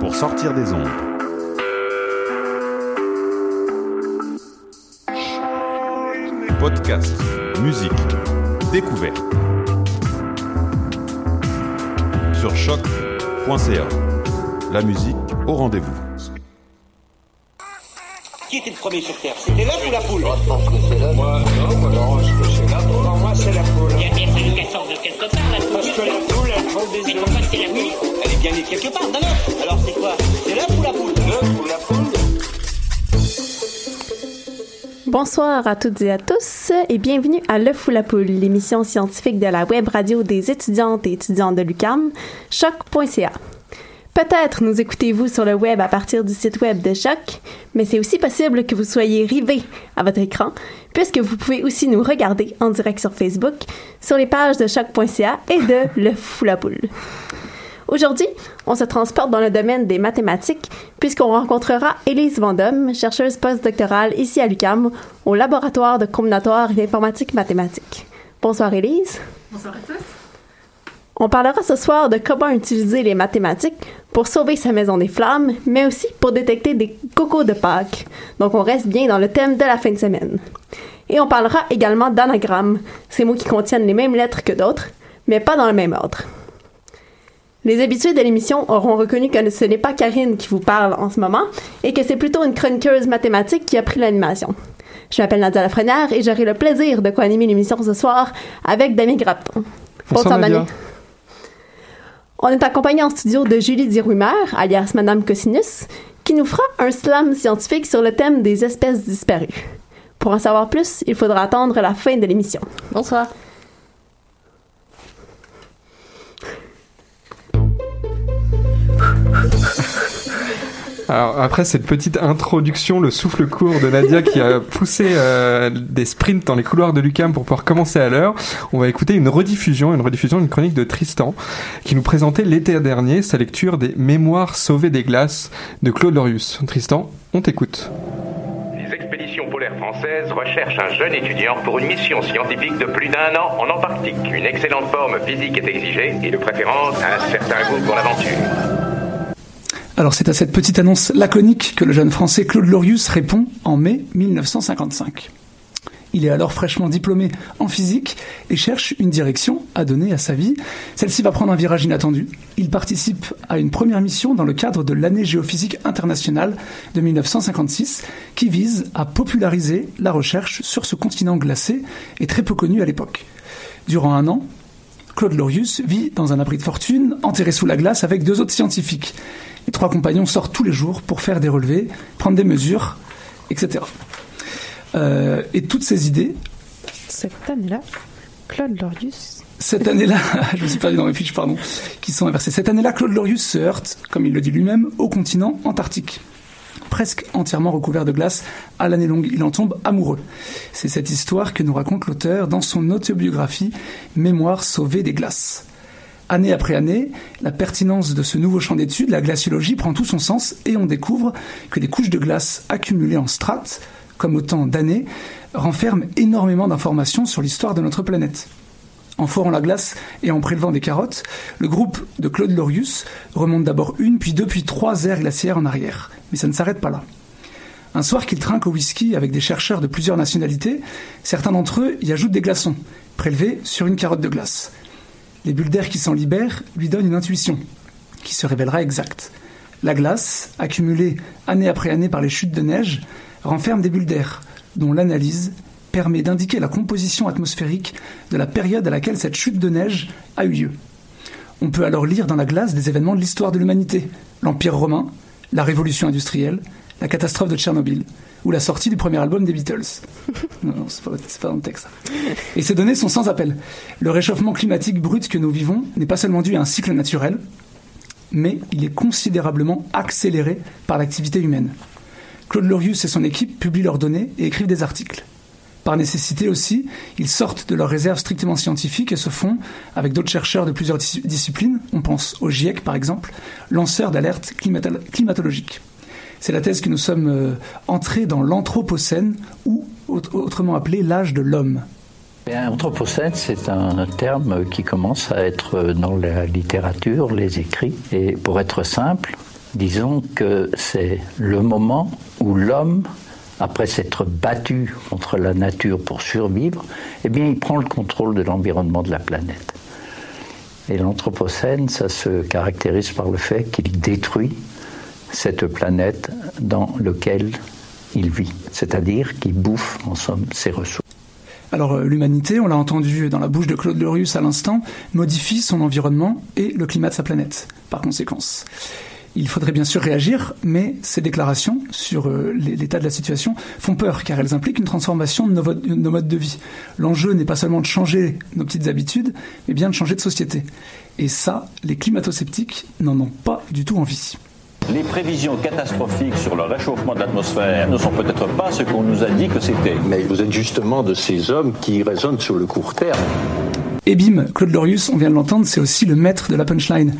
pour sortir des ondes. Podcast, musique, découverte. Sur choc.ca. La musique au rendez-vous. Qui était le premier sur Terre? C'était l'œuf ou la poule? Moi, je pense que c'est l'œuf. Moi, non, moi, non, je pense que c'est la poule. Pour moi, c'est la poule. Il y a bien fallu qu'elle sorte de quelque part, la poule. Parce que la poule, elle prend des Mais œufs. pourquoi c'est la nuit Elle est bien née quelque part, d'un œuf. Alors c'est quoi? C'est l'œuf ou la poule? L'œuf ou la poule Bonsoir à toutes et à tous et bienvenue à L'œuf ou la poule, l'émission scientifique de la web radio des étudiantes et étudiants de l'UCAM, choc.ca. Peut-être nous écoutez-vous sur le web à partir du site web de Choc, mais c'est aussi possible que vous soyez rivé à votre écran, puisque vous pouvez aussi nous regarder en direct sur Facebook, sur les pages de choc.ca et de L'œuf ou la poule. Aujourd'hui, on se transporte dans le domaine des mathématiques puisqu'on rencontrera Élise Vendôme, chercheuse postdoctorale ici à l'UQAM au laboratoire de combinatoire et d'informatique mathématique. Bonsoir Élise. Bonsoir à tous. On parlera ce soir de comment utiliser les mathématiques pour sauver sa maison des flammes, mais aussi pour détecter des cocos de Pâques. Donc on reste bien dans le thème de la fin de semaine. Et on parlera également d'anagrammes, ces mots qui contiennent les mêmes lettres que d'autres, mais pas dans le même ordre. Les habitués de l'émission auront reconnu que ce n'est pas Karine qui vous parle en ce moment et que c'est plutôt une chroniqueuse mathématique qui a pris l'animation. Je m'appelle Nadia Lafrenière et j'aurai le plaisir de co-animer l'émission ce soir avec Damien Grapton. Bonsoir, Nadia. On est accompagné en studio de Julie Dirumer, alias Madame Cosinus, qui nous fera un slam scientifique sur le thème des espèces disparues. Pour en savoir plus, il faudra attendre la fin de l'émission. Bonsoir. Alors après cette petite introduction, le souffle court de Nadia qui a poussé euh, des sprints dans les couloirs de Lucam pour pouvoir commencer à l'heure, on va écouter une rediffusion, une rediffusion d'une chronique de Tristan qui nous présentait l'été dernier sa lecture des Mémoires sauvées des glaces de Claude Lorius. Tristan, on t'écoute. Les expéditions polaires françaises recherchent un jeune étudiant pour une mission scientifique de plus d'un an en Antarctique. Une excellente forme physique est exigée et de préférence un certain goût pour l'aventure. Alors c'est à cette petite annonce laconique que le jeune français Claude Lorius répond en mai 1955. Il est alors fraîchement diplômé en physique et cherche une direction à donner à sa vie. Celle-ci va prendre un virage inattendu. Il participe à une première mission dans le cadre de l'année géophysique internationale de 1956 qui vise à populariser la recherche sur ce continent glacé et très peu connu à l'époque. Durant un an, Claude Lorius vit dans un abri de fortune, enterré sous la glace avec deux autres scientifiques. Les trois compagnons sortent tous les jours pour faire des relevés, prendre des mesures, etc. Euh, et toutes ces idées, Cette année-là, Claude Lorius. cette année-là, je me suis perdu dans mes fiches, pardon, qui sont inversées. Cette année-là, Claude Lorius se heurte, comme il le dit lui-même, au continent antarctique. presque entièrement recouvert de glace. À l'année longue, il en tombe amoureux. C'est cette histoire que nous raconte l'auteur dans son autobiographie Mémoire sauvée des glaces. Année après année, la pertinence de ce nouveau champ d'étude, la glaciologie, prend tout son sens et on découvre que les couches de glace accumulées en strates, comme autant d'années, renferment énormément d'informations sur l'histoire de notre planète. En forant la glace et en prélevant des carottes, le groupe de Claude Lorius remonte d'abord une, puis deux, puis trois aires glaciaires en arrière. Mais ça ne s'arrête pas là. Un soir qu'il trinque au whisky avec des chercheurs de plusieurs nationalités, certains d'entre eux y ajoutent des glaçons, prélevés sur une carotte de glace. Les bulles d'air qui s'en libèrent lui donnent une intuition, qui se révélera exacte. La glace, accumulée année après année par les chutes de neige, renferme des bulles d'air, dont l'analyse permet d'indiquer la composition atmosphérique de la période à laquelle cette chute de neige a eu lieu. On peut alors lire dans la glace des événements de l'histoire de l'humanité, l'Empire romain, la révolution industrielle, la catastrophe de Tchernobyl, ou la sortie du premier album des Beatles. Non, non c'est pas, pas dans le texte. Et ces données sont sans appel. Le réchauffement climatique brut que nous vivons n'est pas seulement dû à un cycle naturel, mais il est considérablement accéléré par l'activité humaine. Claude Lorius et son équipe publient leurs données et écrivent des articles. Par nécessité aussi, ils sortent de leurs réserves strictement scientifiques et se font, avec d'autres chercheurs de plusieurs disciplines, on pense au GIEC par exemple, lanceurs d'alerte climatologique. C'est la thèse que nous sommes euh, entrés dans l'Anthropocène, ou autrement appelé l'âge de l'homme. Anthropocène, c'est un terme qui commence à être dans la littérature, les écrits. Et pour être simple, disons que c'est le moment où l'homme, après s'être battu contre la nature pour survivre, eh bien, il prend le contrôle de l'environnement de la planète. Et l'Anthropocène, ça se caractérise par le fait qu'il détruit cette planète dans laquelle il vit, c'est-à-dire qu'il bouffe en somme ses ressources. Alors euh, l'humanité, on l'a entendu dans la bouche de Claude Lorius à l'instant, modifie son environnement et le climat de sa planète, par conséquence. Il faudrait bien sûr réagir, mais ces déclarations sur euh, l'état de la situation font peur, car elles impliquent une transformation de nos, modes de vie. L'enjeu n'est pas seulement de changer nos petites habitudes, mais bien de changer de société. Et ça, les climato-sceptiques n'en ont pas du tout envie. Les prévisions catastrophiques sur le réchauffement de l'atmosphère ne sont peut-être pas ce qu'on nous a dit que c'était. Mais vous êtes justement de ces hommes qui raisonnent sur le court terme. Et bim, Claude Lorius, on vient de l'entendre, c'est aussi le maître de la punchline.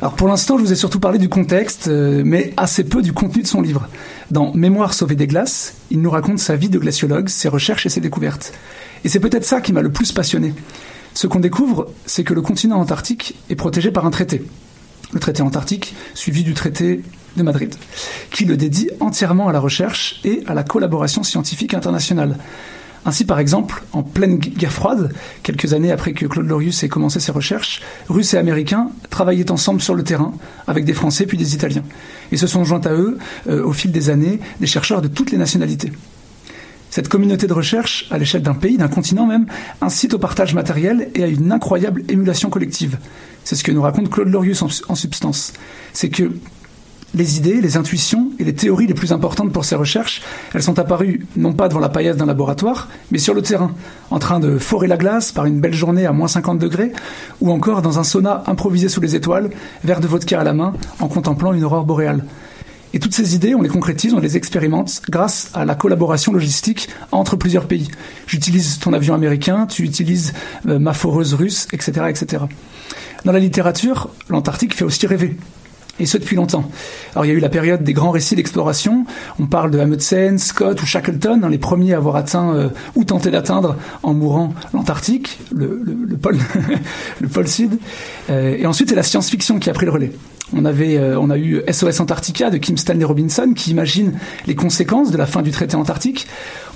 Alors pour l'instant, je vous ai surtout parlé du contexte, euh, mais assez peu du contenu de son livre. Dans Mémoire sauvée des glaces, il nous raconte sa vie de glaciologue, ses recherches et ses découvertes. Et c'est peut-être ça qui m'a le plus passionné. Ce qu'on découvre, c'est que le continent antarctique est protégé par un traité le traité antarctique, suivi du traité de Madrid, qui le dédie entièrement à la recherche et à la collaboration scientifique internationale. Ainsi, par exemple, en pleine guerre froide, quelques années après que Claude Lorius ait commencé ses recherches, Russes et Américains travaillaient ensemble sur le terrain, avec des Français puis des Italiens. Et se sont joints à eux, euh, au fil des années, des chercheurs de toutes les nationalités. Cette communauté de recherche, à l'échelle d'un pays, d'un continent même, incite au partage matériel et à une incroyable émulation collective. C'est ce que nous raconte Claude Lorius en, substance. C'est que les idées, les intuitions et les théories les plus importantes pour ces recherches, elles sont apparues non pas devant la paillasse d'un laboratoire, mais sur le terrain, en train de forer la glace par une belle journée à moins 50 degrés, ou encore dans un sauna improvisé sous les étoiles, verre de vodka à la main, en contemplant une aurore boréale. Et toutes ces idées, on les concrétise, on les expérimente grâce à la collaboration logistique entre plusieurs pays. J'utilise ton avion américain, tu utilises euh, ma foreuse russe, etc., etc. Dans la littérature, l'Antarctique fait aussi rêver. Et ce depuis longtemps. Alors il y a eu la période des grands récits d'exploration. On parle de Amundsen, Scott ou Shackleton, hein, les premiers à avoir atteint euh, ou tenté d'atteindre en mourant l'Antarctique, le, pôle, le pôle sud. Euh, et ensuite c'est la science-fiction qui a pris le relais. Euh, on a eu SOS Antarctica de Kim Stanley Robinson qui imagine les conséquences de la fin du traité antarctique.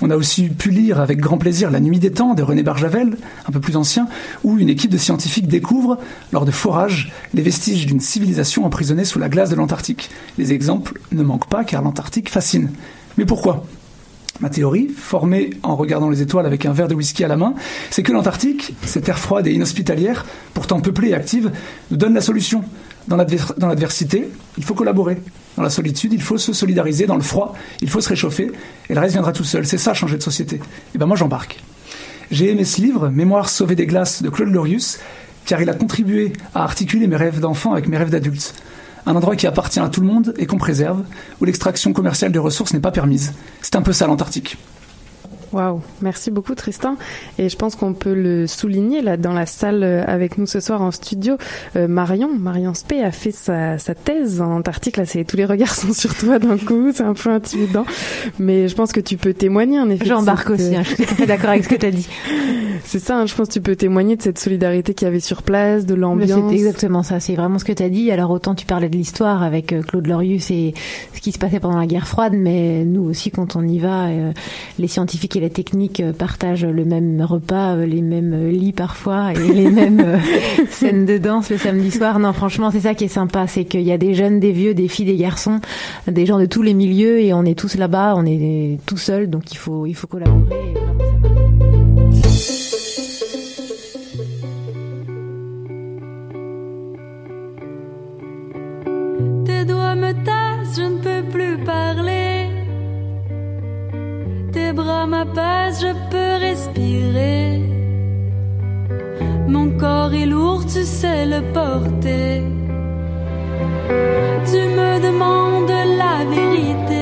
On a aussi pu lire avec grand plaisir La Nuit des Temps de René Barjavel, un peu plus ancien, où une équipe de scientifiques découvre, lors de forages, les vestiges d'une civilisation emprisonnée sous la glace de l'Antarctique. Les exemples ne manquent pas car l'Antarctique fascine. Mais pourquoi? Ma théorie, formée en regardant les étoiles avec un verre de whisky à la main, c'est que l'Antarctique, cette terre froide et inhospitalière, pourtant peuplée et active, nous donne la solution. Dans l'adversité, il faut collaborer. Dans la solitude, il faut se solidariser. Dans le froid, il faut se réchauffer. Et le reste viendra tout seul. C'est ça, changer de société. Et ben moi, j'embarque. J'ai aimé ce livre, Mémoire sauvée des glaces de Claude Lorius, car il a contribué à articuler mes rêves d'enfant avec mes rêves d'adulte. Un endroit qui appartient à tout le monde et qu'on préserve, où l'extraction commerciale des ressources n'est pas permise. C'est un peu ça l'Antarctique. Waouh, merci beaucoup Tristan. Et je pense qu'on peut le souligner là dans la salle euh, avec nous ce soir en studio. Euh, Marion, Marion Spey a fait sa, sa thèse en Antarctique. Là, c'est tous les regards sont sur toi d'un coup. C'est un peu intimidant, mais je pense que tu peux témoigner en effet. J'embarque cette, aussi. Hein, je suis tout à fait d'accord avec ce que tu as dit. C'est ça. hein, je pense que tu peux témoigner de cette solidarité qu'il y avait sur place, de l'ambiance. C'est exactement ça. C'est vraiment ce que tu as dit. Alors autant tu parlais de l'histoire avec euh, Claude Lorius et ce qui se passait pendant la guerre froide, mais nous aussi quand on y va, euh, les scientifiques et les techniques euh, partagent le même repas, euh, les mêmes euh, lits parfois et les mêmes scènes de danse le samedi soir. Non, franchement, c'est ça qui est sympa, c'est qu'il y a des jeunes, des vieux, des filles, des garçons, des gens de tous les milieux et on est tous là-bas, on est tout seuls, donc il faut il faut collaborer. et vraiment, ça marche. Tes doigts me tassent, je ne peux plus parler. Tes bras m'apaisent, je peux respirer. Mon corps est lourd, tu sais le porter. Tu me demandes la vérité.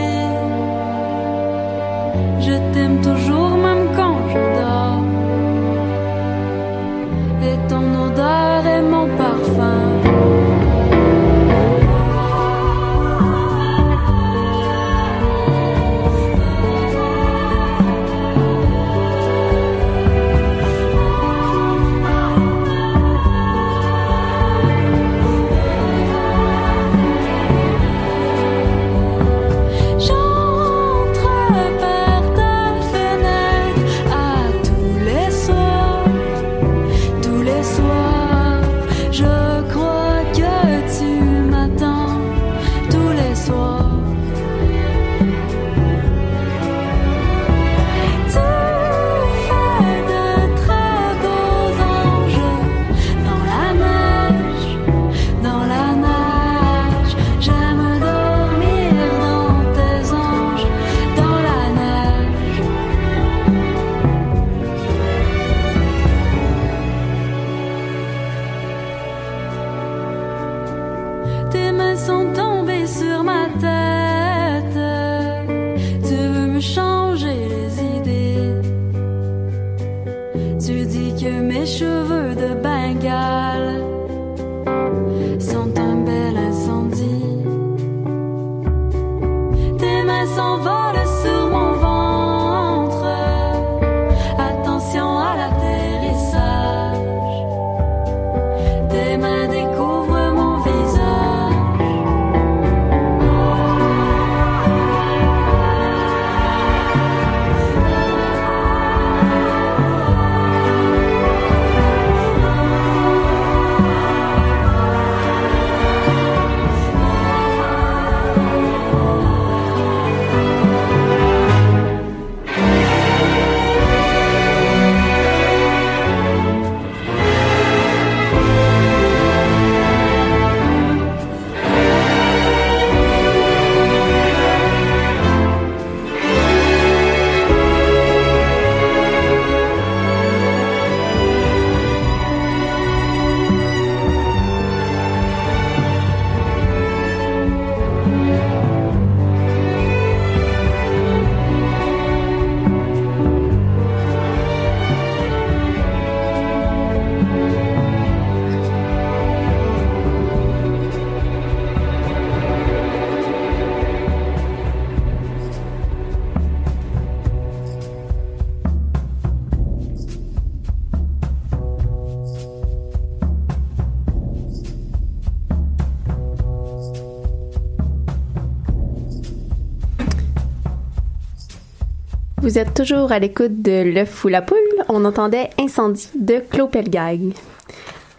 Vous êtes toujours à l'écoute de L'œuf ou la poule. On entendait Incendie de Claude Pelgag.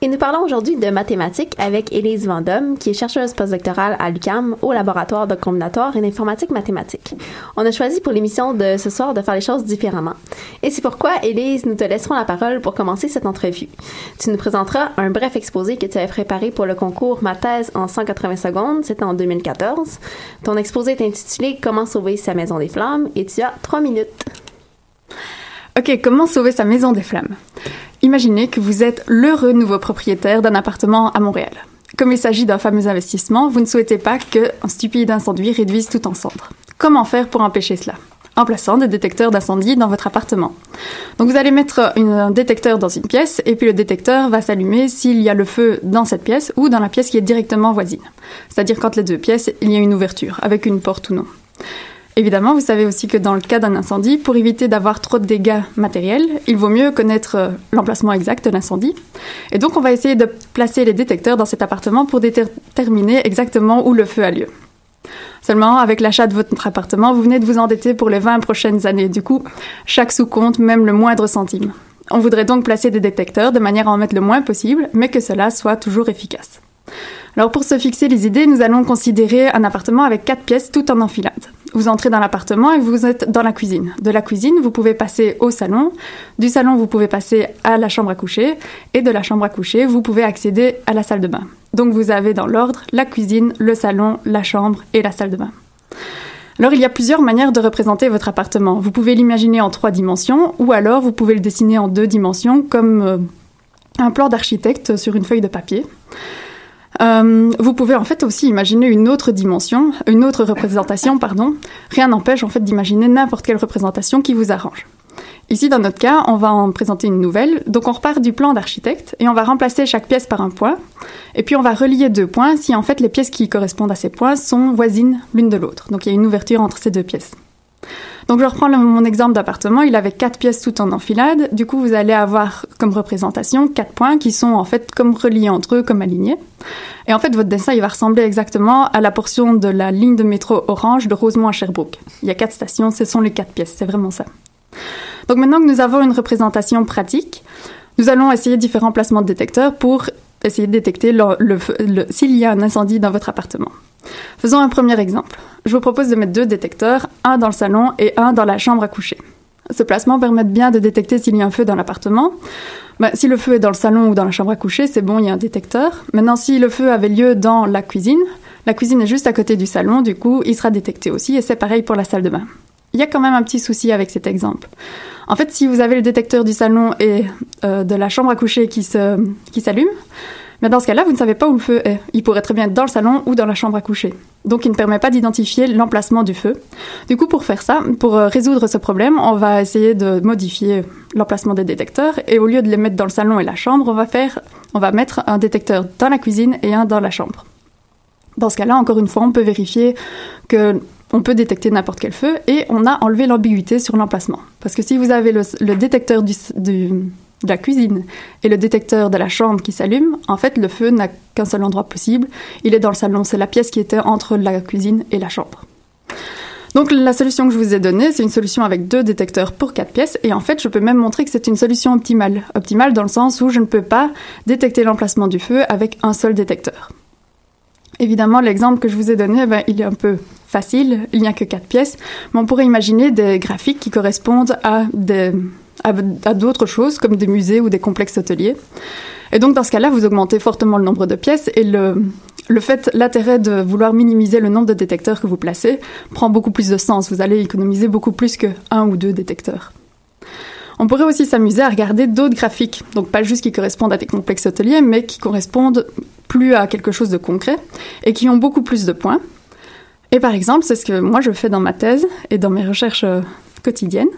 Et nous parlons aujourd'hui de mathématiques avec Élise Vendôme, qui est chercheuse postdoctorale à l'UQAM au laboratoire de combinatoire et d'informatique mathématique. On a choisi pour l'émission de ce soir de faire les choses différemment. Et c'est pourquoi, Élise, nous te laisserons la parole pour commencer cette entrevue. Tu nous présenteras un bref exposé que tu avais préparé pour le concours Ma thèse en 180 secondes, c'était en 2014. Ton exposé est intitulé Comment sauver sa maison des flammes et tu as trois minutes. Ok, comment sauver sa maison des flammes? Imaginez que vous êtes l'heureux nouveau propriétaire d'un appartement à Montréal. comme il s'agit d'un fameux investissement, vous ne souhaitez pas qu'un stupide incendie réduise tout en cendres. Comment faire pour empêcher cela? En plaçant des détecteurs d'incendie dans votre appartement. Donc vous allez mettre un détecteur dans une pièce et puis le détecteur va s'allumer s'il y a le feu dans cette pièce ou dans la pièce qui est directement voisine. C'est-à-dire quand les deux pièces, il y a une ouverture avec une porte ou non. Évidemment, vous savez aussi que dans le cas d'un incendie, pour éviter d'avoir trop de dégâts matériels, il vaut mieux connaître euh, l'emplacement exact de l'incendie. Et donc, on va essayer de placer les détecteurs dans cet appartement pour déterminer exactement où le feu a lieu. Seulement, avec l'achat de votre appartement, vous venez de vous endetter pour les 20 prochaines années. Du coup, chaque sous compte, même le moindre centime. On voudrait donc placer des détecteurs de manière à en mettre le moins possible, mais que cela soit toujours efficace. Alors pour se fixer les idées, nous allons considérer un appartement avec quatre pièces tout en enfilade. Vous entrez dans l'appartement et vous êtes dans la cuisine. De la cuisine, vous pouvez passer au salon. Du salon, vous pouvez passer à la chambre à coucher. Et de la chambre à coucher, vous pouvez accéder à la salle de bain. Donc vous avez dans l'ordre la cuisine, le salon, la chambre et la salle de bain. Alors il y a plusieurs manières de représenter votre appartement. Vous pouvez l'imaginer en trois dimensions ou alors vous pouvez le dessiner en deux dimensions comme euh, un plan d'architecte sur une feuille de papier. Euh, vous pouvez en fait aussi imaginer une autre dimension, une autre représentation, pardon. Rien n'empêche en fait d'imaginer n'importe quelle représentation qui vous arrange. Ici, dans notre cas, on va en présenter une nouvelle. Donc, on repart du plan d'architecte et on va remplacer chaque pièce par un point. Et puis, on va relier deux points si en fait les pièces qui correspondent à ces points sont voisines l'une de l'autre. Donc, il y a une ouverture entre ces deux pièces. Donc, je reprends mon exemple d'appartement. Il avait quatre pièces tout en enfilade. Du coup, vous allez avoir comme représentation quatre points qui sont en fait comme reliés entre eux, comme alignés. Et en fait, votre dessin, va ressembler exactement à la portion de la ligne de métro orange de Rosemont à Sherbrooke. Il y a quatre stations, ce sont les quatre pièces, c'est vraiment ça. Donc maintenant que nous avons une représentation pratique, nous allons essayer différents placements de détecteurs pour essayer de détecter s'il y a un incendie dans votre appartement. Faisons un premier exemple. Je vous propose de mettre deux détecteurs, un dans le salon et un dans la chambre à coucher. Ce placement permet bien de détecter s'il y a un feu dans l'appartement. Ben, si le feu est dans le salon ou dans la chambre à coucher, c'est bon, il y a un détecteur. Maintenant, si le feu avait lieu dans la cuisine, la cuisine est juste à côté du salon, du coup, il sera détecté aussi, et c'est pareil pour la salle de bain. Il y a quand même un petit souci avec cet exemple. En fait, si vous avez le détecteur du salon et euh, de la chambre à coucher qui se s'allume, mais dans ce cas-là, vous ne savez pas où le feu est. Il pourrait très bien être dans le salon ou dans la chambre à coucher. Donc, il ne permet pas d'identifier l'emplacement du feu. Du coup, pour faire ça, pour euh, résoudre ce problème, on va essayer de modifier l'emplacement des détecteurs et au lieu de les mettre dans le salon et la chambre, on va mettre un détecteur dans la cuisine et un dans la chambre. Dans ce cas-là, encore une fois, on peut vérifier que on peut détecter n'importe quel feu et on a enlevé l'ambiguïté sur l'emplacement. Parce que si vous avez le, détecteur de la cuisine et le détecteur de la chambre qui s'allume, en fait, le feu n'a qu'un seul endroit possible. Il est dans le salon. C'est la pièce qui était entre la cuisine et la chambre. Donc la solution que je vous ai donnée, c'est une solution avec deux détecteurs pour quatre pièces. Et en fait, je peux même montrer que c'est une solution optimale. Optimale dans le sens où je ne peux pas détecter l'emplacement du feu avec un seul détecteur. Évidemment, l'exemple que je vous ai donné, ben, il est un peu facile, il n'y a que quatre pièces, mais on pourrait imaginer des graphiques qui correspondent à des à d'autres choses comme des musées ou des complexes hôteliers. Et donc dans ce cas-là, vous augmentez fortement le nombre de pièces et le le fait l'intérêt de vouloir minimiser le nombre de détecteurs que vous placez prend beaucoup plus de sens. Vous allez économiser beaucoup plus que un ou deux détecteurs. On pourrait aussi s'amuser à regarder d'autres graphiques, donc pas juste qui correspondent à des complexes hôteliers, mais qui correspondent plus à quelque chose de concret et qui ont beaucoup plus de points. Et par exemple, c'est ce que moi je fais dans ma thèse et dans mes recherches euh, quotidiennes.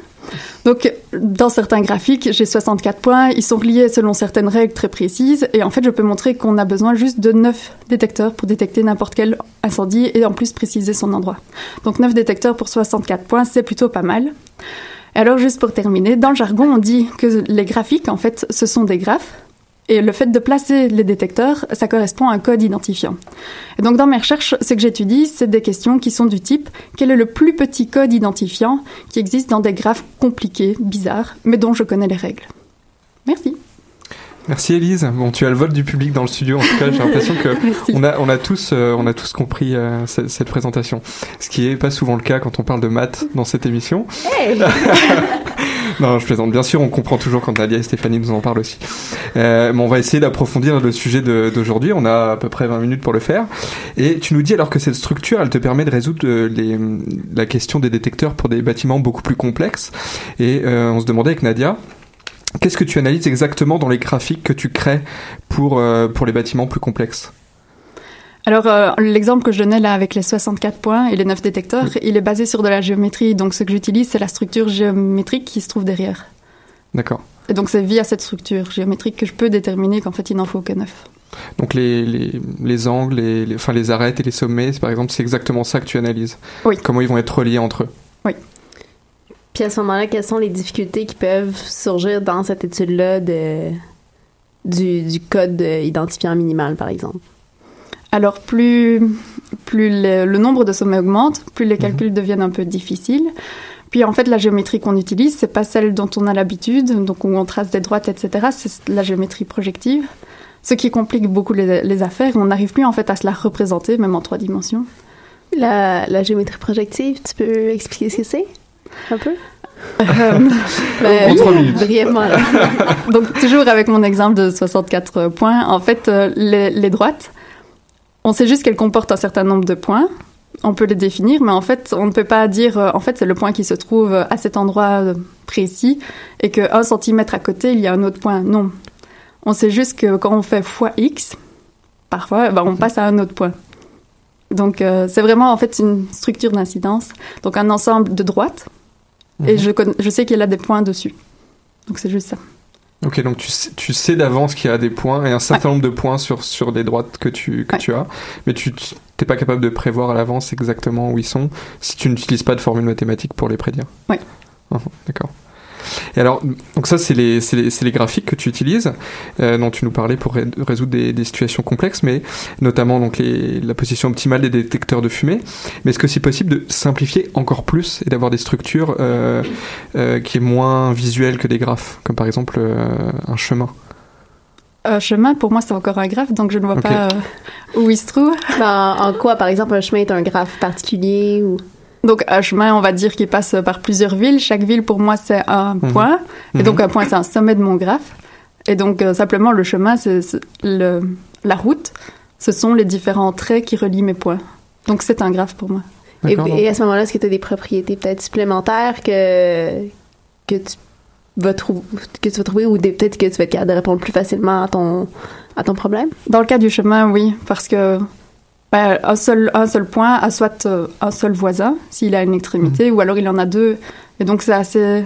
Donc, dans certains graphiques, j'ai 64 points, ils sont reliés selon certaines règles très précises, et en fait, je peux montrer qu'on a besoin juste de 9 détecteurs pour détecter n'importe quel incendie et en plus préciser son endroit. Donc, 9 détecteurs pour 64 points, c'est plutôt pas mal. Alors, juste pour terminer, dans le jargon, on dit que les graphiques, en fait, ce sont des graphes. Et le fait de placer les détecteurs, ça correspond à un code identifiant. Et donc dans mes recherches, ce que j'étudie, c'est des questions qui sont du type quel est le plus petit code identifiant qui existe dans des graphes compliqués, bizarres, mais dont je connais les règles? Merci. Merci Elise. Bon, tu as le vol du public dans le studio. En tout cas, j'ai l'impression que on a, on a tous, euh, on a tous compris euh, cette, cette présentation. Ce qui est pas souvent le cas quand on parle de maths dans cette émission. non, je plaisante. Bien sûr, on comprend toujours quand Nadia et Stéphanie nous en parlent aussi. Euh, mais on va essayer d'approfondir le sujet d'aujourd'hui. On a à peu près 20 minutes pour le faire. Et tu nous dis alors que cette structure, elle te permet de résoudre les, la question des détecteurs pour des bâtiments beaucoup plus complexes. Et on se demandait avec Nadia. Qu'est-ce que tu analyses exactement dans les graphiques que tu crées pour, euh, pour les bâtiments plus complexes? Alors, euh, l'exemple que je donnais là avec les 64 points et les 9 détecteurs, il est basé sur de la géométrie. Donc, ce que j'utilise, c'est la structure géométrique qui se trouve derrière. D'accord. Et donc, c'est via cette structure géométrique que je peux déterminer qu'en fait, il n'en faut que 9. Donc les, les, les angles, les, les- enfin les arêtes et les sommets, par exemple, c'est exactement ça que tu analyses? Oui. Comment ils vont être reliés entre eux? Puis à ce moment-là, quelles sont les difficultés qui peuvent surgir dans cette étude-là de, du, du code identifiant minimal, par exemple? Alors, plus, plus le, le nombre de sommets augmente, plus les calculs deviennent un peu difficiles. Puis en fait, la géométrie qu'on utilise, c'est pas celle dont on a l'habitude, donc où on trace des droites, etc. C'est la géométrie projective, ce qui complique beaucoup les, les affaires. On n'arrive plus en fait à se la représenter, même en trois dimensions. La, la géométrie projective, tu peux expliquer ce que c'est? Un peu? Ben, En trois minutes. Brièvement. Donc, toujours avec mon exemple de 64 points, en fait, euh, les, les droites, on sait juste qu'elles comportent un certain nombre de points. On peut les définir, mais en fait, on ne peut pas dire, euh, en fait, c'est le point qui se trouve à cet endroit euh, précis et qu'un centimètre à côté, il y a un autre point. Non. On sait juste que quand on fait fois x, parfois, ben, on passe à un autre point. Donc, euh, c'est vraiment, en fait, une structure d'incidence. Donc, un ensemble de droites. Et Mhm. je, je sais qu'il a des points dessus. Donc, c'est juste ça. Ok, donc tu sais, tu sais d'avance qu'il y a des points et un certain nombre de points sur, sur des droites que tu, que tu as, mais tu n'es pas capable de prévoir à l'avance exactement où ils sont si tu n'utilises pas de formule mathématique pour les prédire. Oui. Ah, D'accord. Et alors, donc ça, c'est les, graphiques que tu utilises, euh, dont tu nous parlais pour ré- résoudre des, des situations complexes, mais notamment donc les, la position optimale des détecteurs de fumée. Mais est-ce que c'est possible de simplifier encore plus et d'avoir des structures euh, euh, qui est moins visuelles que des graphes, comme par exemple euh, un chemin? Un chemin, pour moi, c'est encore un graphe, donc je ne vois pas euh, où il se trouve. Ben, en quoi, par exemple, un chemin est un graphe particulier ou... Donc, un chemin, on va dire qu'il passe par plusieurs villes. Chaque ville, pour moi, c'est un Mhm. point. Et Mhm. donc, un point, c'est un sommet de mon graphe. Et donc, euh, simplement, le chemin, c'est le, la route. Ce sont les différents traits qui relient mes points. Donc, c'est un graphe pour moi. Et, et à ce moment-là, est-ce que tu as des propriétés peut-être supplémentaires que, que, tu vas que tu vas trouver ou peut-être que tu vas être capable de répondre plus facilement à ton, à ton problème? Dans le cas du chemin, oui, parce que ben, un, seul, un seul point a soit euh, un seul voisin, s'il a une extrémité, ou alors il en a deux. Et donc, c'est assez,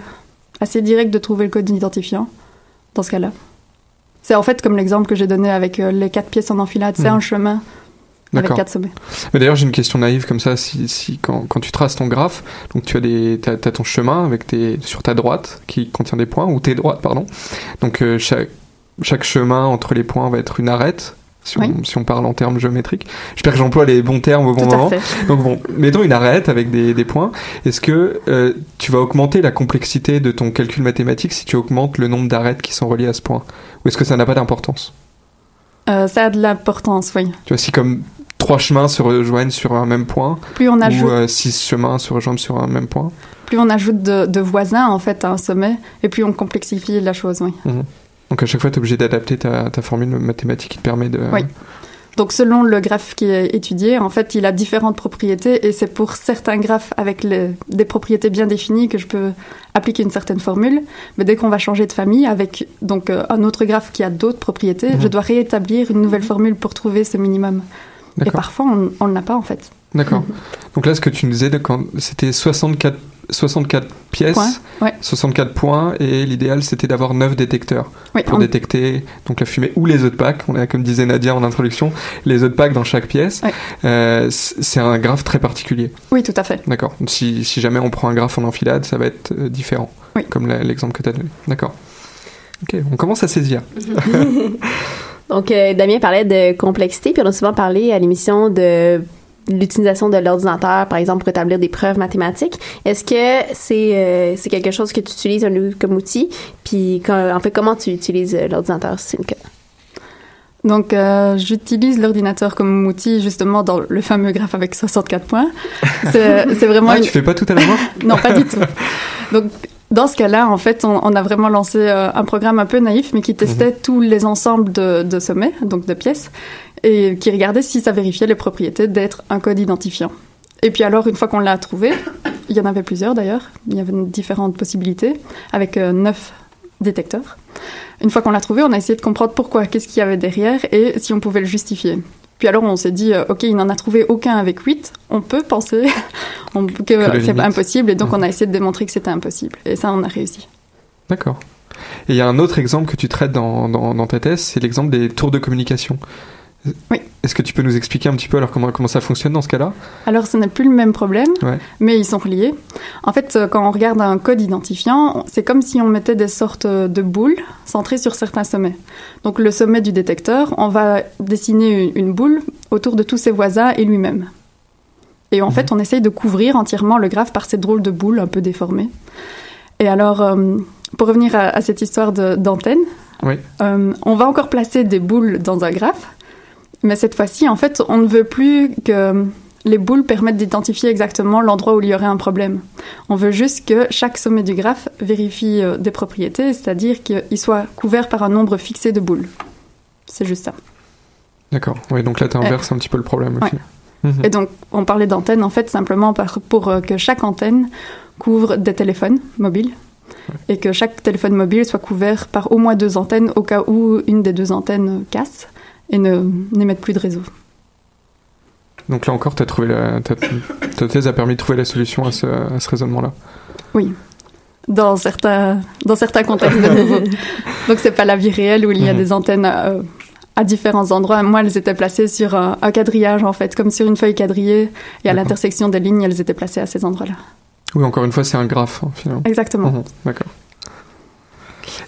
assez direct de trouver le code identifiant dans ce cas-là. C'est en fait comme l'exemple que j'ai donné avec euh, les quatre pièces en enfilade. C'est Mhm. un chemin avec quatre sommets. Mais d'ailleurs, j'ai une question naïve comme ça. Si, si quand, quand tu traces ton graphe, donc tu as des, t'as, t'as ton chemin avec tes, sur ta droite qui contient des points ou tes droites, pardon. Donc euh, chaque, chaque chemin entre les points va être une arête. Si on, Oui. si on parle en termes géométriques. J'espère que j'emploie les bons termes au bon Tout moment. Donc bon, mettons une arête avec des, des points. Est-ce que euh, tu vas augmenter la complexité de ton calcul mathématique si tu augmentes le nombre d'arêtes qui sont reliées à ce point? Ou est-ce que ça n'a pas d'importance? Euh, ça a de l'importance, oui. Tu vois, si comme trois chemins se rejoignent sur un même point, Plus on ajoute- ou euh, six chemins se rejoignent sur un même point. Plus on ajoute de, de voisins, en fait, à un sommet, et plus on complexifie la chose, oui. Mhm. Donc à chaque fois, tu es obligé d'adapter ta, ta formule mathématique qui te permet de... Oui. Donc selon le graphe qui est étudié, en fait, il a différentes propriétés et c'est pour certains graphes avec les- des propriétés bien définies que je peux appliquer une certaine formule. Mais dès qu'on va changer de famille avec donc euh, un autre graphe qui a d'autres propriétés, Mhm. je dois réétablir une nouvelle formule pour trouver ce minimum. Et parfois, on on ne l'a pas en fait. D'accord. Donc là, ce que tu nous disais, c'était 64, 64 pièces, Points, ouais. 64 points, et l'idéal, c'était d'avoir 9 détecteurs Oui, pour on- détecter donc la fumée ou les œufs de Pâques. On a, comme disait Nadia en introduction, les œufs de Pâques dans chaque pièce. Euh, c'est un graphe très particulier. Oui, tout à fait. D'accord. Si, si jamais on prend un graphe en enfilade, ça va être euh, différent. Comme la- l'exemple que tu as donné. D'accord. Ok, on commence à saisir. Donc, euh, Damien parlait de complexité, puis on a souvent parlé à l'émission de l'utilisation de l'ordinateur, par exemple, pour établir des preuves mathématiques. Est-ce que c'est euh, c'est quelque chose que tu utilises comme outil? Puis, quand- en fait, comment tu utilises euh, l'ordinateur, si c'est le cas? Donc, euh, j'utilise l'ordinateur comme outil justement dans le fameux graphe avec 64 points. C'est vraiment. Ah, une- tu fais pas tout à la main? Non, pas du tout. Donc, dans ce cas-là, en fait, on, on a vraiment lancé euh, un programme un peu naïf, mais qui testait tous les ensembles de, de sommets, donc de pièces, et qui regardait si ça vérifiait les propriétés d'être un code identifiant. Et puis alors, une fois qu'on l'a trouvé, il y en avait plusieurs d'ailleurs, il y avait différentes possibilités, avec euh, neuf détecteurs. Une fois qu'on l'a trouvé, on a essayé de comprendre pourquoi, qu'est-ce qu'il y avait derrière, et si on pouvait le justifier. Puis alors on s'est dit, euh, ok, il n'en a trouvé aucun avec 8, on peut penser on- que, la c'est impossible, et donc on a essayé de démontrer que c'était impossible. Et ça, on a réussi. D'accord. Et il y a un autre exemple que tu traites dans, dans, dans ta thèse, c'est l'exemple des tours de communication. Oui. Est-ce que tu peux nous expliquer un petit peu alors comment, comment ça fonctionne dans ce cas-là? Alors ce n'est plus le même problème, Ouais. mais ils sont reliés. En fait, euh, quand on regarde un code identifiant, c'est comme si on mettait des sortes de boules centrées sur certains sommets. Donc le sommet du détecteur, on va dessiner une, boule autour de tous ses voisins et lui-même. Et en fait, on essaye de couvrir entièrement le graphe par ces drôles de boules un peu déformées. Et alors, euh, pour revenir à, à cette histoire d'antenne, Oui. euh, on va encore placer des boules dans un graphe, mais cette fois-ci, en fait, on ne veut plus que les boules permettent d'identifier exactement l'endroit où il y aurait un problème. On veut juste que chaque sommet du graphe vérifie euh, des propriétés, c'est-à-dire qu'il soit couvert par un nombre fixé de boules. C'est juste ça. D'accord. Oui, donc là, tu inverses un petit peu le problème aussi. Ouais. Mhm. Et donc, on parlait d'antenne, en fait, simplement pour euh, que chaque antenne couvre des téléphones mobiles et que chaque téléphone mobile soit couvert par au moins deux antennes au cas où une des deux antennes casse et ne n'émette plus de réseau. Donc là encore, t'as trouvé la, ta, ta thèse a permis de trouver la solution à ce, à ce raisonnement-là. Oui, dans certains, dans certains contextes de nouveau. Donc, c'est pas la vie réelle où il y a Mhm. des antennes euh, à différents endroits. Moi, elles étaient placées sur un, un quadrillage, en fait, comme sur une feuille quadrillée. Et à l'intersection des lignes, elles étaient placées à ces endroits-là. Oui, encore une fois, c'est un graphe, hein, finalement. Exactement. Mhm, D'accord.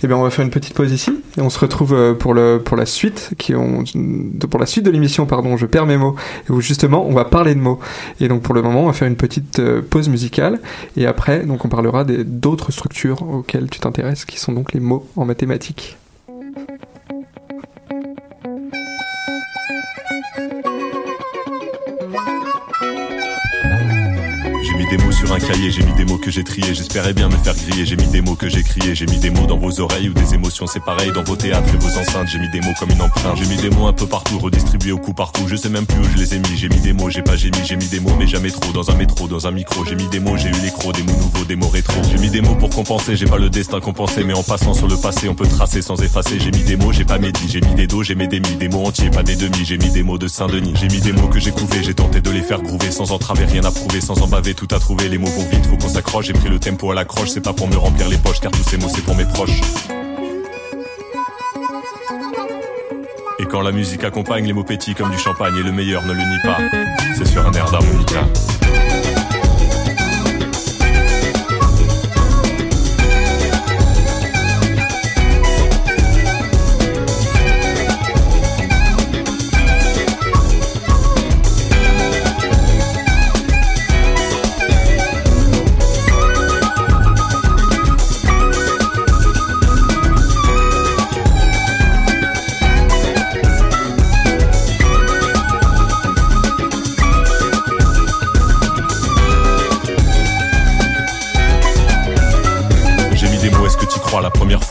Eh bien, on va faire une petite pause ici et on se retrouve euh, pour le pour la suite qui ont pour la suite de l'émission pardon je perds mes mots où justement on va parler de mots et donc pour le moment on va faire une petite euh, pause musicale et après donc on parlera d'autres structures auxquelles tu t'intéresses qui sont donc les mots en mathématiques. J'ai mis des mots sur un cahier, j'ai mis des mots que j'ai triés, j'espérais bien me faire griller, j'ai mis des mots que j'ai criés, j'ai mis des mots dans vos oreilles ou des émotions, c'est pareil dans vos théâtres et vos enceintes, j'ai mis des mots comme une empreinte, j'ai mis des mots un peu partout, redistribués au coup par coup, je sais même plus où je les ai mis, j'ai mis des mots, j'ai pas j'ai mis, j'ai mis des mots mais jamais trop, dans un métro, dans un micro, j'ai mis des mots, j'ai eu les crocs, des mots nouveaux, des mots rétro, j'ai mis des mots pour compenser, j'ai pas le destin compensé, mais en passant sur le passé, on peut tracer sans effacer, j'ai mis des mots, j'ai pas médit, j'ai mis des dos, j'ai mis des mi, des mots entiers, pas des demi, j'ai mis des mots de Saint-Denis, j'ai mis des mots que j'ai couvés, j'ai tenté de les faire groover sans entraver, rien à prouver, sans en baver, tout à trouver, les mots vont vite, faut qu'on s'accroche, j'ai pris le tempo à l'accroche, c'est pas pour me remplir les poches, car tous ces mots c'est pour mes proches. Et quand la musique accompagne les mots petits comme du champagne et le meilleur ne le nie pas, c'est sur un air d'harmonica.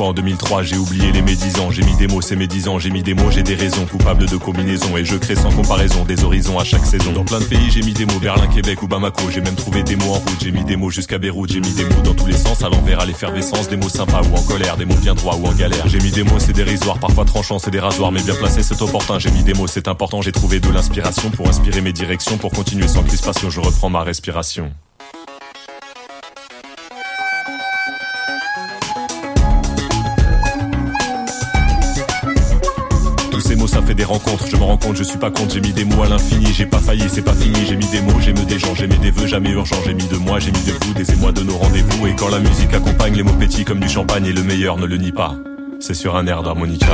En 2003, j'ai oublié les médisants. J'ai mis des mots, c'est médisant. J'ai mis des mots, j'ai des raisons coupables de combinaison. Et je crée sans comparaison des horizons à chaque saison. Dans plein de pays, j'ai mis des mots, Berlin, Québec ou Bamako. J'ai même trouvé des mots en route. J'ai mis des mots jusqu'à Beyrouth. J'ai mis des mots dans tous les sens, à l'envers, à l'effervescence. Des mots sympas ou en colère, des mots bien droits ou en galère. J'ai mis des mots, c'est dérisoire, parfois tranchants, c'est des rasoirs. Mais bien placé, c'est opportun. J'ai mis des mots, c'est important. J'ai trouvé de l'inspiration pour inspirer mes directions. Pour continuer sans crispation, je reprends ma respiration. Des rencontres, je me rends compte, je suis pas compte, j'ai mis des mots à l'infini, j'ai pas failli, c'est pas fini, j'ai mis des mots, j'ai des gens, j'ai mis des vœux jamais urgents, j'ai mis de moi, j'ai mis de vous, des émois de nos rendez-vous, et quand la musique accompagne les mots petits comme du champagne et le meilleur ne le nie pas, c'est sur un air d'harmonica.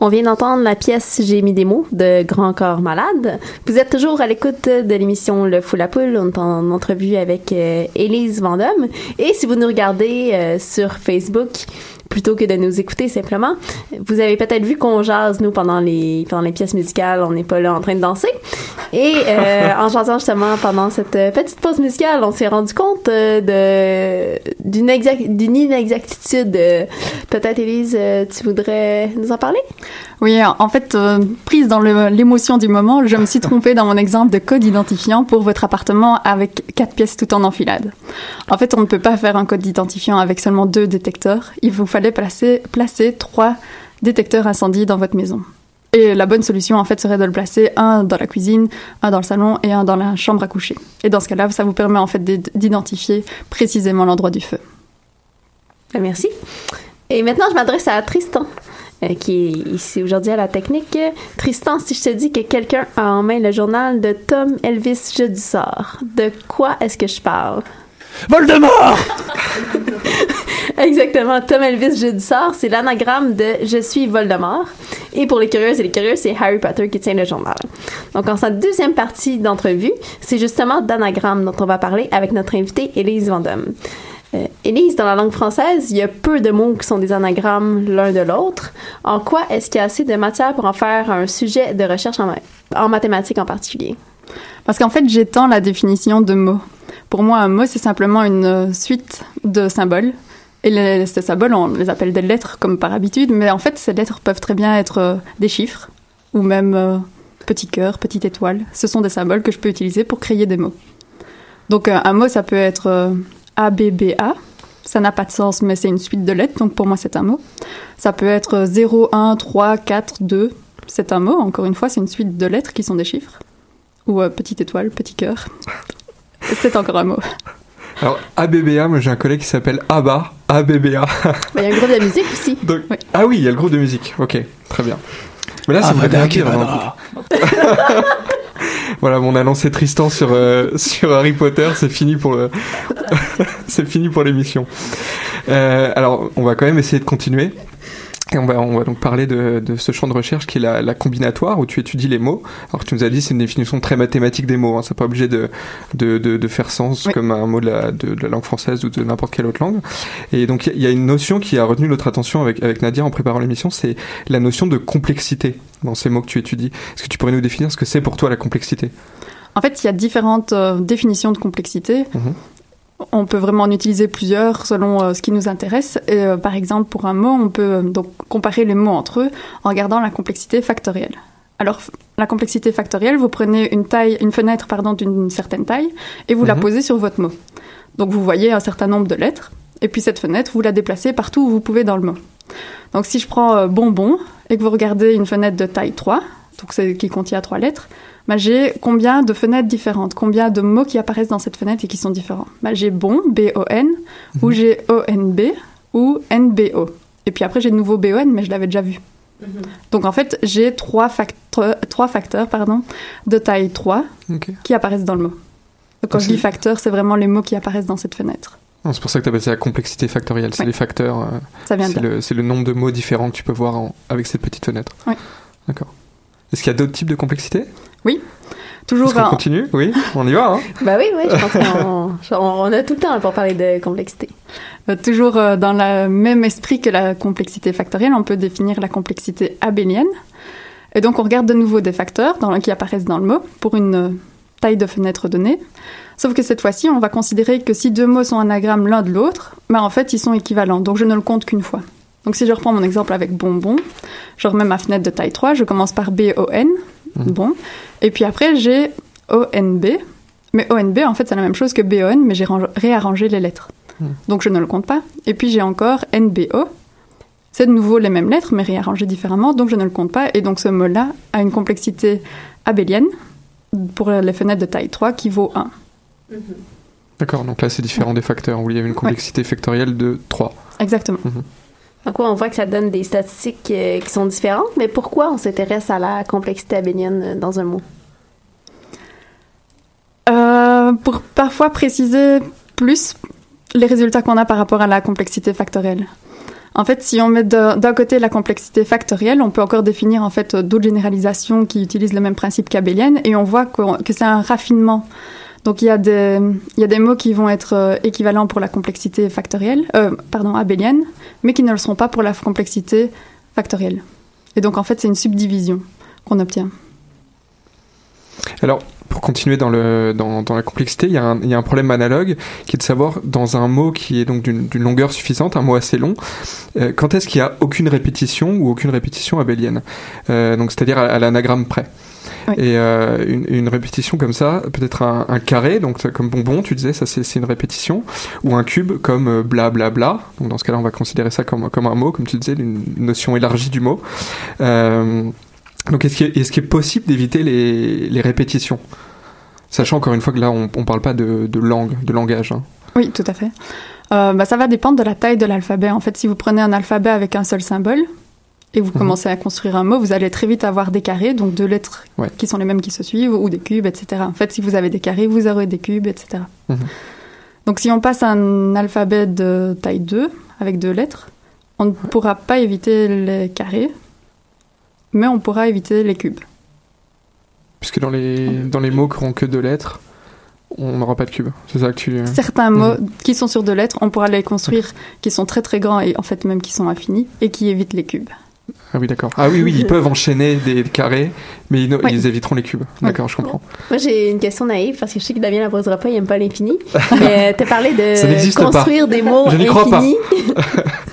On vient d'entendre la pièce J'ai mis des mots de Grand Corps Malade. Vous êtes toujours à l'écoute de l'émission Le Fou la Poule. On est en entrevue avec euh, Élise Vendôme. Et si vous nous regardez euh, sur Facebook, plutôt que de nous écouter simplement. Vous avez peut-être vu qu'on jase, nous, pendant les, pendant les pièces musicales. On n'est pas là en train de danser. Et euh, en jasant justement pendant cette euh, petite pause musicale, on s'est rendu compte euh, de d'une exact, d'une inexactitude. Euh, Peut-être, Élise, tu voudrais nous en parler? Oui, en fait, euh, prise dans l'émotion du moment, je me suis trompée dans mon exemple de code identifiant pour votre appartement avec quatre pièces tout en enfilade. En fait, on ne peut pas faire un code identifiant avec seulement deux détecteurs. Il vous fallait placer, placer trois détecteurs incendie dans votre maison. Et la bonne solution, en fait, serait de le placer un dans la cuisine, un dans le salon et un dans la chambre à coucher. Et dans ce cas-là, ça vous permet en fait d'id- d'identifier précisément l'endroit du feu. Ben, merci. Et maintenant, je m'adresse à Tristan, euh, qui est ici aujourd'hui à la technique. Tristan, si je te dis que quelqu'un a en main le journal de Tom Elvis Je du sort, de quoi est-ce que je parle? Voldemort! Exactement. Tom Elvis Je du sort, c'est l'anagramme de Je suis Voldemort. Et pour les curieuses et les curieux, c'est Harry Potter qui tient le journal. Donc, en sa deuxième partie d'entrevue, c'est justement d'anagramme dont on va parler avec notre invitée Élise Vendôme. Euh, dans la langue française, il y a peu de mots qui sont des anagrammes l'un de l'autre. En quoi est-ce qu'il y a assez de matière pour en faire un sujet de recherche en, ma- en mathématiques en particulier? Parce qu'en fait, j'étends la définition de mot. Pour moi, un mot, c'est simplement une euh, suite de symboles. Et les, ces symboles, on les appelle des lettres, comme par habitude, mais en fait, ces lettres peuvent très bien être euh, des chiffres, ou même euh, petit cœur, petite étoile. Ce sont des symboles que je peux utiliser pour créer des mots. Donc, un mot, ça peut être euh, A, B, B, A. Ça n'a pas de sens, mais c'est une suite de lettres, donc pour moi, c'est un mot. Ça peut être euh, 0, 1, 3, 4, 2. C'est un mot, encore une fois, c'est une suite de lettres qui sont des chiffres ou euh, petite étoile, petit cœur. C'est encore un mot. Alors, ABBA, moi j'ai un collègue qui s'appelle ABBA. ABBA. Il y a un groupe de musique aussi. Donc- Ah oui, il y a le groupe de musique. Ok, très bien. Mais là, ça fait bien Kedavra. Voilà, bon, on a lancé Tristan sur, euh, sur Harry Potter, c'est fini pour le... c'est fini pour l'émission. Euh, alors, on va quand même essayer de continuer. Et on va, on va donc parler de, de ce champ de recherche qui est la, la combinatoire, où tu étudies les mots. Alors, tu nous as dit, c'est une définition très mathématique des mots. Hein. C'est pas obligé de, de, de, de faire sens comme un mot de la, de, de la langue française ou de n'importe quelle autre langue. Et donc, il y a- il y, a une notion qui a retenu notre attention avec, avec Nadia en préparant l'émission, c'est la notion de complexité dans ces mots que tu étudies. Est-ce que tu pourrais nous définir ce que c'est pour toi la complexité? En fait, il y a différentes euh, définitions de complexité. On peut vraiment en utiliser plusieurs selon euh, ce qui nous intéresse. Et, euh, par exemple, pour un mot, on peut euh, donc comparer les mots entre eux en regardant la complexité factorielle. Alors, la complexité factorielle, vous prenez une taille, une fenêtre, pardon, d'une certaine taille, et vous la Mhm. posez sur votre mot. Donc, vous voyez un certain nombre de lettres, et puis cette fenêtre, vous la déplacez partout où vous pouvez dans le mot. Donc, si je prends bonbon et que vous regardez une fenêtre de taille 3, donc qui contient trois lettres, bah, j'ai combien de fenêtres différentes, combien de mots qui apparaissent dans cette fenêtre et qui sont différents? Bah, j'ai bon, B-O-N, ou j'ai O-N-B, ou N-B-O. Et puis après, j'ai de nouveau B-O-N, mais je l'avais déjà vu. Donc en fait, j'ai trois, facteurs, trois facteurs pardon, de taille 3 Ok. qui apparaissent dans le mot. Donc quand je C'est- dis facteur, c'est vraiment les mots qui apparaissent dans cette fenêtre. Non, C'est pour ça que tu appelles ça la complexité factorielle. C'est les facteurs. euh, Ça vient de c'est le, nombre de mots différents que tu peux voir en- avec cette petite fenêtre. Oui. D'accord. Est-ce qu'il y a d'autres types de complexité? Oui. Toujours Est-ce qu'on un- continue? Oui, on y va. Hein Ben oui, oui, je pense qu'on on- on a tout le temps pour parler de complexité. Euh, toujours euh, dans le même esprit que la complexité factorielle, on peut définir la complexité abélienne. Et donc, on regarde de nouveau des facteurs dans, qui apparaissent dans le mot pour une euh, taille de fenêtre donnée. Sauf que cette fois-ci, on va considérer que si deux mots sont anagrammes l'un de l'autre, ben en fait, ils sont équivalents. Donc, je ne le compte qu'une fois. Donc, si je reprends mon exemple avec bonbon, je remets ma fenêtre de taille 3, je commence par B-O-N, bon. Et puis après, j'ai O-N-B. Mais O-N-B, en fait, c'est la même chose que B-O-N, mais j'ai réarrangé les lettres. Donc je ne le compte pas. Et puis j'ai encore NBO. C'est de nouveau les mêmes lettres, mais réarrangées différemment, donc je ne le compte pas. Et donc ce mot-là a une complexité abélienne pour les fenêtres de taille 3 qui vaut 1. D'accord, donc là c'est différent des facteurs où il y avait une complexité factorielle de 3. Exactement. Donc, ouais, on voit que ça donne des statistiques euh, qui sont différentes, mais pourquoi on s'intéresse à la complexité abélienne euh, dans un mot? Euh, pour parfois préciser plus les résultats qu'on a par rapport à la complexité factorielle. En fait, si on met d'un côté la complexité factorielle, on peut encore définir en fait d'autres généralisations qui utilisent le même principe qu'abélienne, et on voit que c'est un raffinement. Donc il y a des il y a des mots qui vont être euh, équivalents pour la complexité factorielle, euh, pardon abélienne, mais qui ne le seront pas pour la complexité factorielle. Et donc en fait c'est une subdivision qu'on obtient. Alors, pour continuer dans, le, dans, dans la complexité, il y, a un, il y a un problème analogue qui est de savoir, dans un mot qui est donc d'une longueur suffisante, un mot assez long, euh, quand est-ce qu'il n'y a aucune répétition ou aucune répétition abélienne Euh, Donc, c'est-à-dire à, à l'anagramme près. Et euh, une, une répétition comme ça, peut-être un, un carré, donc comme bonbon, tu disais, ça c'est une répétition, ou un cube comme euh, bla bla bla. Donc dans ce cas-là, on va considérer ça comme, comme un mot, comme tu disais, une notion élargie du mot. Donc est-ce qu'il est, qu'il est possible d'éviter les, les répétitions? Sachant encore une fois que là, on ne parle pas de, de langue, de langage. hein. Oui, tout à fait. Euh, bah, ça va dépendre de la taille de l'alphabet. En fait, si vous prenez un alphabet avec un seul symbole et vous commencez à construire un mot, vous allez très vite avoir des carrés, donc deux lettres Ouais. qui sont les mêmes qui se suivent, ou des cubes, etc. En fait, si vous avez des carrés, vous aurez des cubes, etc. Mhm. Donc si on passe à un alphabet de taille 2, avec deux lettres, on ne pourra pas éviter les carrés, mais on pourra éviter les cubes. Puisque dans les, dans les mots qui n'auront que deux lettres, on n'aura pas de cube. C'est ça que tu... Certains Mhm. mots qui sont sur deux lettres, on pourra les construire qui sont très très grands et en fait même qui sont infinis et qui évitent les cubes. Ah oui, d'accord. Ah oui, oui, ils peuvent enchaîner des carrés, mais ils, ils éviteront les cubes. D'accord, je comprends. Moi, j'ai une question naïve parce que je sais que Damien la posera pas, il aime pas l'infini. Mais t'as parlé de pas. construire des mots Je n'y crois pas. infinis.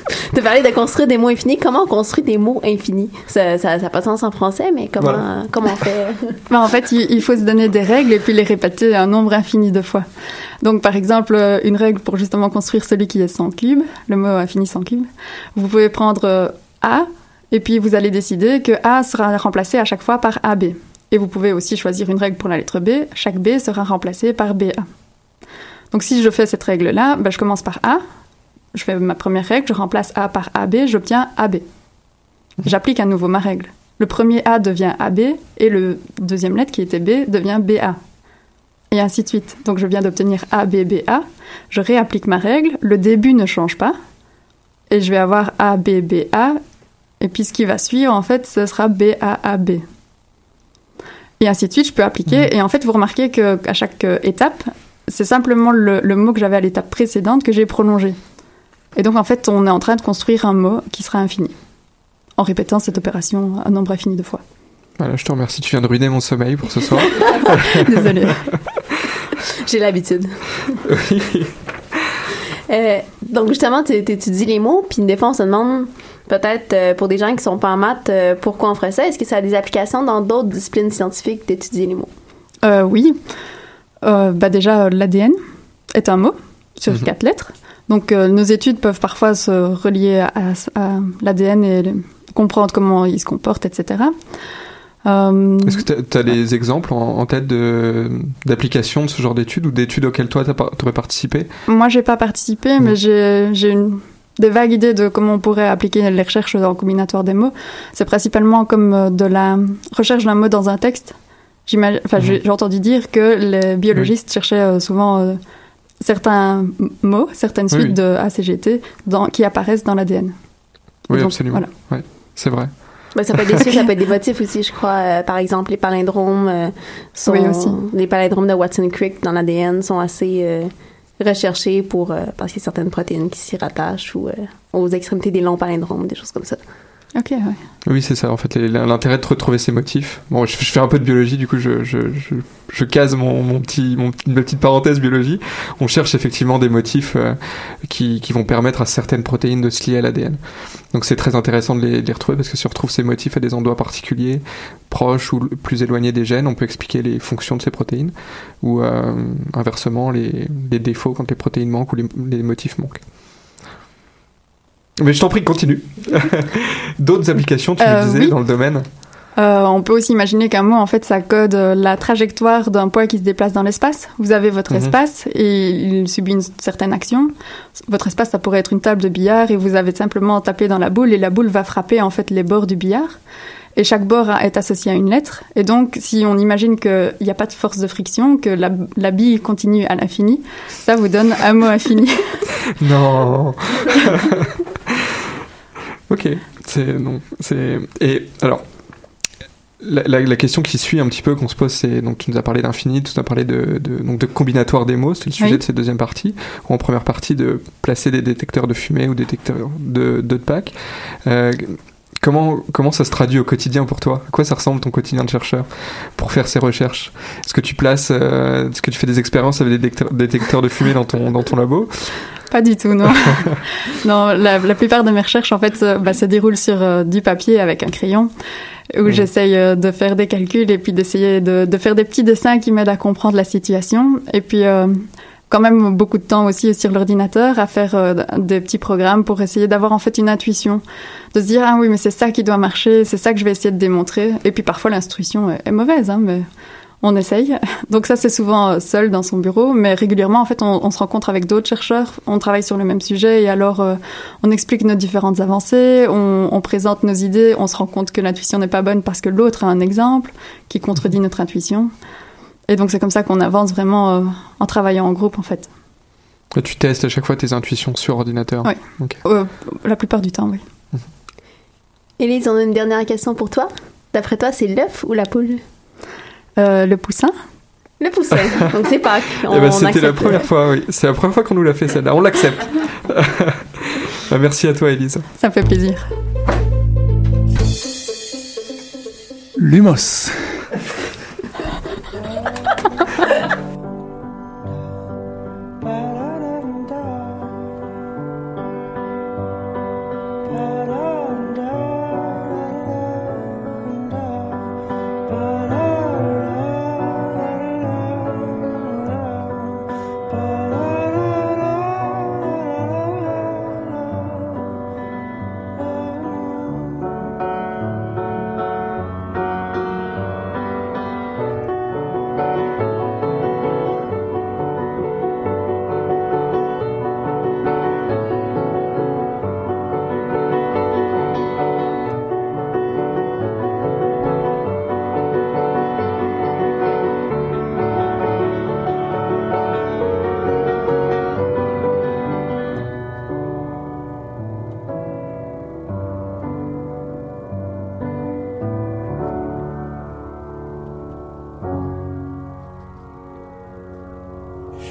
t'as parlé de construire des mots infinis. Comment on construit des mots infinis? Ça, ça, ça n'a pas de sens en français, mais comment, Voilà. comment on fait? Ben, en fait, il, il faut se donner des règles et puis les répéter un nombre infini de fois. Donc, par exemple, euh, une règle pour justement construire celui qui est sans cube, le mot infini sans cube, vous pouvez prendre euh, A et puis vous allez décider que A sera remplacé à chaque fois par AB. Et vous pouvez aussi choisir une règle pour la lettre B, chaque B sera remplacé par BA. Donc, si je fais cette règle-là, ben, je commence par A, je fais ma première règle, je remplace A par AB, j'obtiens AB. J'applique à nouveau ma règle. Le premier A devient AB et le deuxième lettre qui était B devient BA. Et ainsi de suite. Donc je viens d'obtenir ABBA, je réapplique ma règle, le début ne change pas, et je vais avoir ABBA, et puis ce qui va suivre, en fait, ce sera BAAB. Et ainsi de suite, je peux appliquer, et en fait, vous remarquez qu'à chaque euh, étape, c'est simplement le, le mot que j'avais à l'étape précédente que j'ai prolongé. Et donc, en fait, on est en train de construire un mot qui sera infini, en répétant cette opération un nombre infini de fois. Voilà, je te remercie. Tu viens de ruiner mon sommeil pour ce soir. Désolée. J'ai l'habitude. Euh, donc justement, tu étudies les mots, puis des fois on se demande peut-être euh, pour des gens qui sont pas en maths, euh, pourquoi on ferait ça? Est-ce que ça a des applications dans d'autres disciplines scientifiques d'étudier les mots? Euh, oui. Euh, bah déjà, l'ADN est un mot sur quatre lettres. Donc, euh, nos études peuvent parfois se relier à, à l'ADN et le- comprendre comment il se comporte, etc. Euh, Est-ce que tu as, des exemples en, en tête de- d'applications de, ce genre d'études ou d'études auxquelles toi tu aurais participé? Moi, j'ai pas participé, mais j'ai une des vagues idées de comment on pourrait appliquer les recherches en combinatoire des mots. C'est principalement comme euh, de la recherche d'un mot dans un texte. Enfin, j'ai j'ai entendu dire que les biologistes cherchaient euh, souvent euh, certains mots, certaines Oui, suites oui. de ACGT dans, qui apparaissent dans l'ADN. Oui, Donc, absolument. voilà. Ouais, c'est vrai. Ben, ça peut être des suites, ça peut être des motifs aussi, je crois. Euh, par exemple, les palindromes euh, sont... Oui, aussi. Les palindromes de Watson-Crick dans l'ADN sont assez recherchés pour... euh, parce qu'il y a certaines protéines qui s'y rattachent ou euh, aux extrémités des longs palindromes, des choses comme ça. Oui, c'est ça, en fait, l'intérêt de retrouver ces motifs. Bon, je, fais un peu de biologie, du coup, je, je, je, case mon, mon petit, mon, ma petite parenthèse biologie. On cherche effectivement des motifs euh, qui, qui vont permettre à certaines protéines de se lier à l'ADN. Donc c'est très intéressant de les, retrouver parce que si on retrouve ces motifs à des endroits particuliers, proches ou plus éloignés des gènes, on peut expliquer les fonctions de ces protéines ou euh, inversement les, les défauts quand les protéines manquent ou les motifs manquent. Mais je t'en prie, continue. D'autres applications, tu Euh, me disais, oui. dans le domaine Euh, on peut aussi imaginer qu'un mot, en fait, ça code euh, la trajectoire d'un point qui se déplace dans l'espace. Vous avez votre Mhm. espace et il subit une certaine action. Votre espace, ça pourrait être une table de billard et vous avez simplement tapé dans la boule et la boule va frapper, en fait, les bords du billard. Et chaque bord est associé à une lettre. Et donc, si on imagine qu'il n'y a pas de force de friction, que la, la bille continue à l'infini, ça vous donne un mot infini. Non. ok, c'est non, c'est et alors. La, la- la question qui suit un petit peu qu'on se pose, c'est donc tu nous as parlé d'infini, tu nous as parlé de, de, donc de combinatoire des mots, c'était le sujet Oui. de cette deuxième partie. Ou en première partie, de placer des détecteurs de fumée ou détecteurs de, de pack. Euh, comment, comment ça se traduit au quotidien pour toi? À quoi ça ressemble ton quotidien de chercheur pour faire ces recherches? Est-ce que tu places, euh, est-ce que tu fais des expériences avec des détecteurs, de fumée dans ton, dans ton labo? Pas du tout, non. non, la, la plupart de mes recherches, en fait, euh, bah, se déroulent sur euh, du papier avec un crayon, où j'essaye euh, de faire des calculs et puis d'essayer de, de faire des petits dessins qui m'aident à comprendre la situation. Et puis, euh, quand même beaucoup de temps aussi sur l'ordinateur à faire euh, des petits programmes pour essayer d'avoir en fait une intuition, de se dire ah oui mais c'est ça qui doit marcher, c'est ça que je vais essayer de démontrer. Et puis parfois l'instruction est, mauvaise, hein, mais on essaye. Donc ça c'est souvent euh, seul dans son bureau, mais régulièrement en fait on, se rencontre avec d'autres chercheurs, on travaille sur le même sujet et alors euh, on explique nos différentes avancées, on présente nos idées, on se rend compte que l'intuition n'est pas bonne parce que l'autre a un exemple qui contredit notre intuition. Et donc c'est comme ça qu'on avance vraiment euh, en travaillant en groupe en fait. Tu testes à chaque fois tes intuitions sur ordinateur. Oui. Euh, la plupart du temps, oui. Élise, on a une dernière question pour toi. D'après toi, c'est l'œuf ou la poule? Euh, Le poussin. Le poussin. Donc c'est Pâques. Eh ben, c'était la première fois, oui. C'est la première fois qu'on nous l'a fait celle-là. On l'accepte. Bah, merci à toi, Elise. Ça me fait plaisir. Lumos.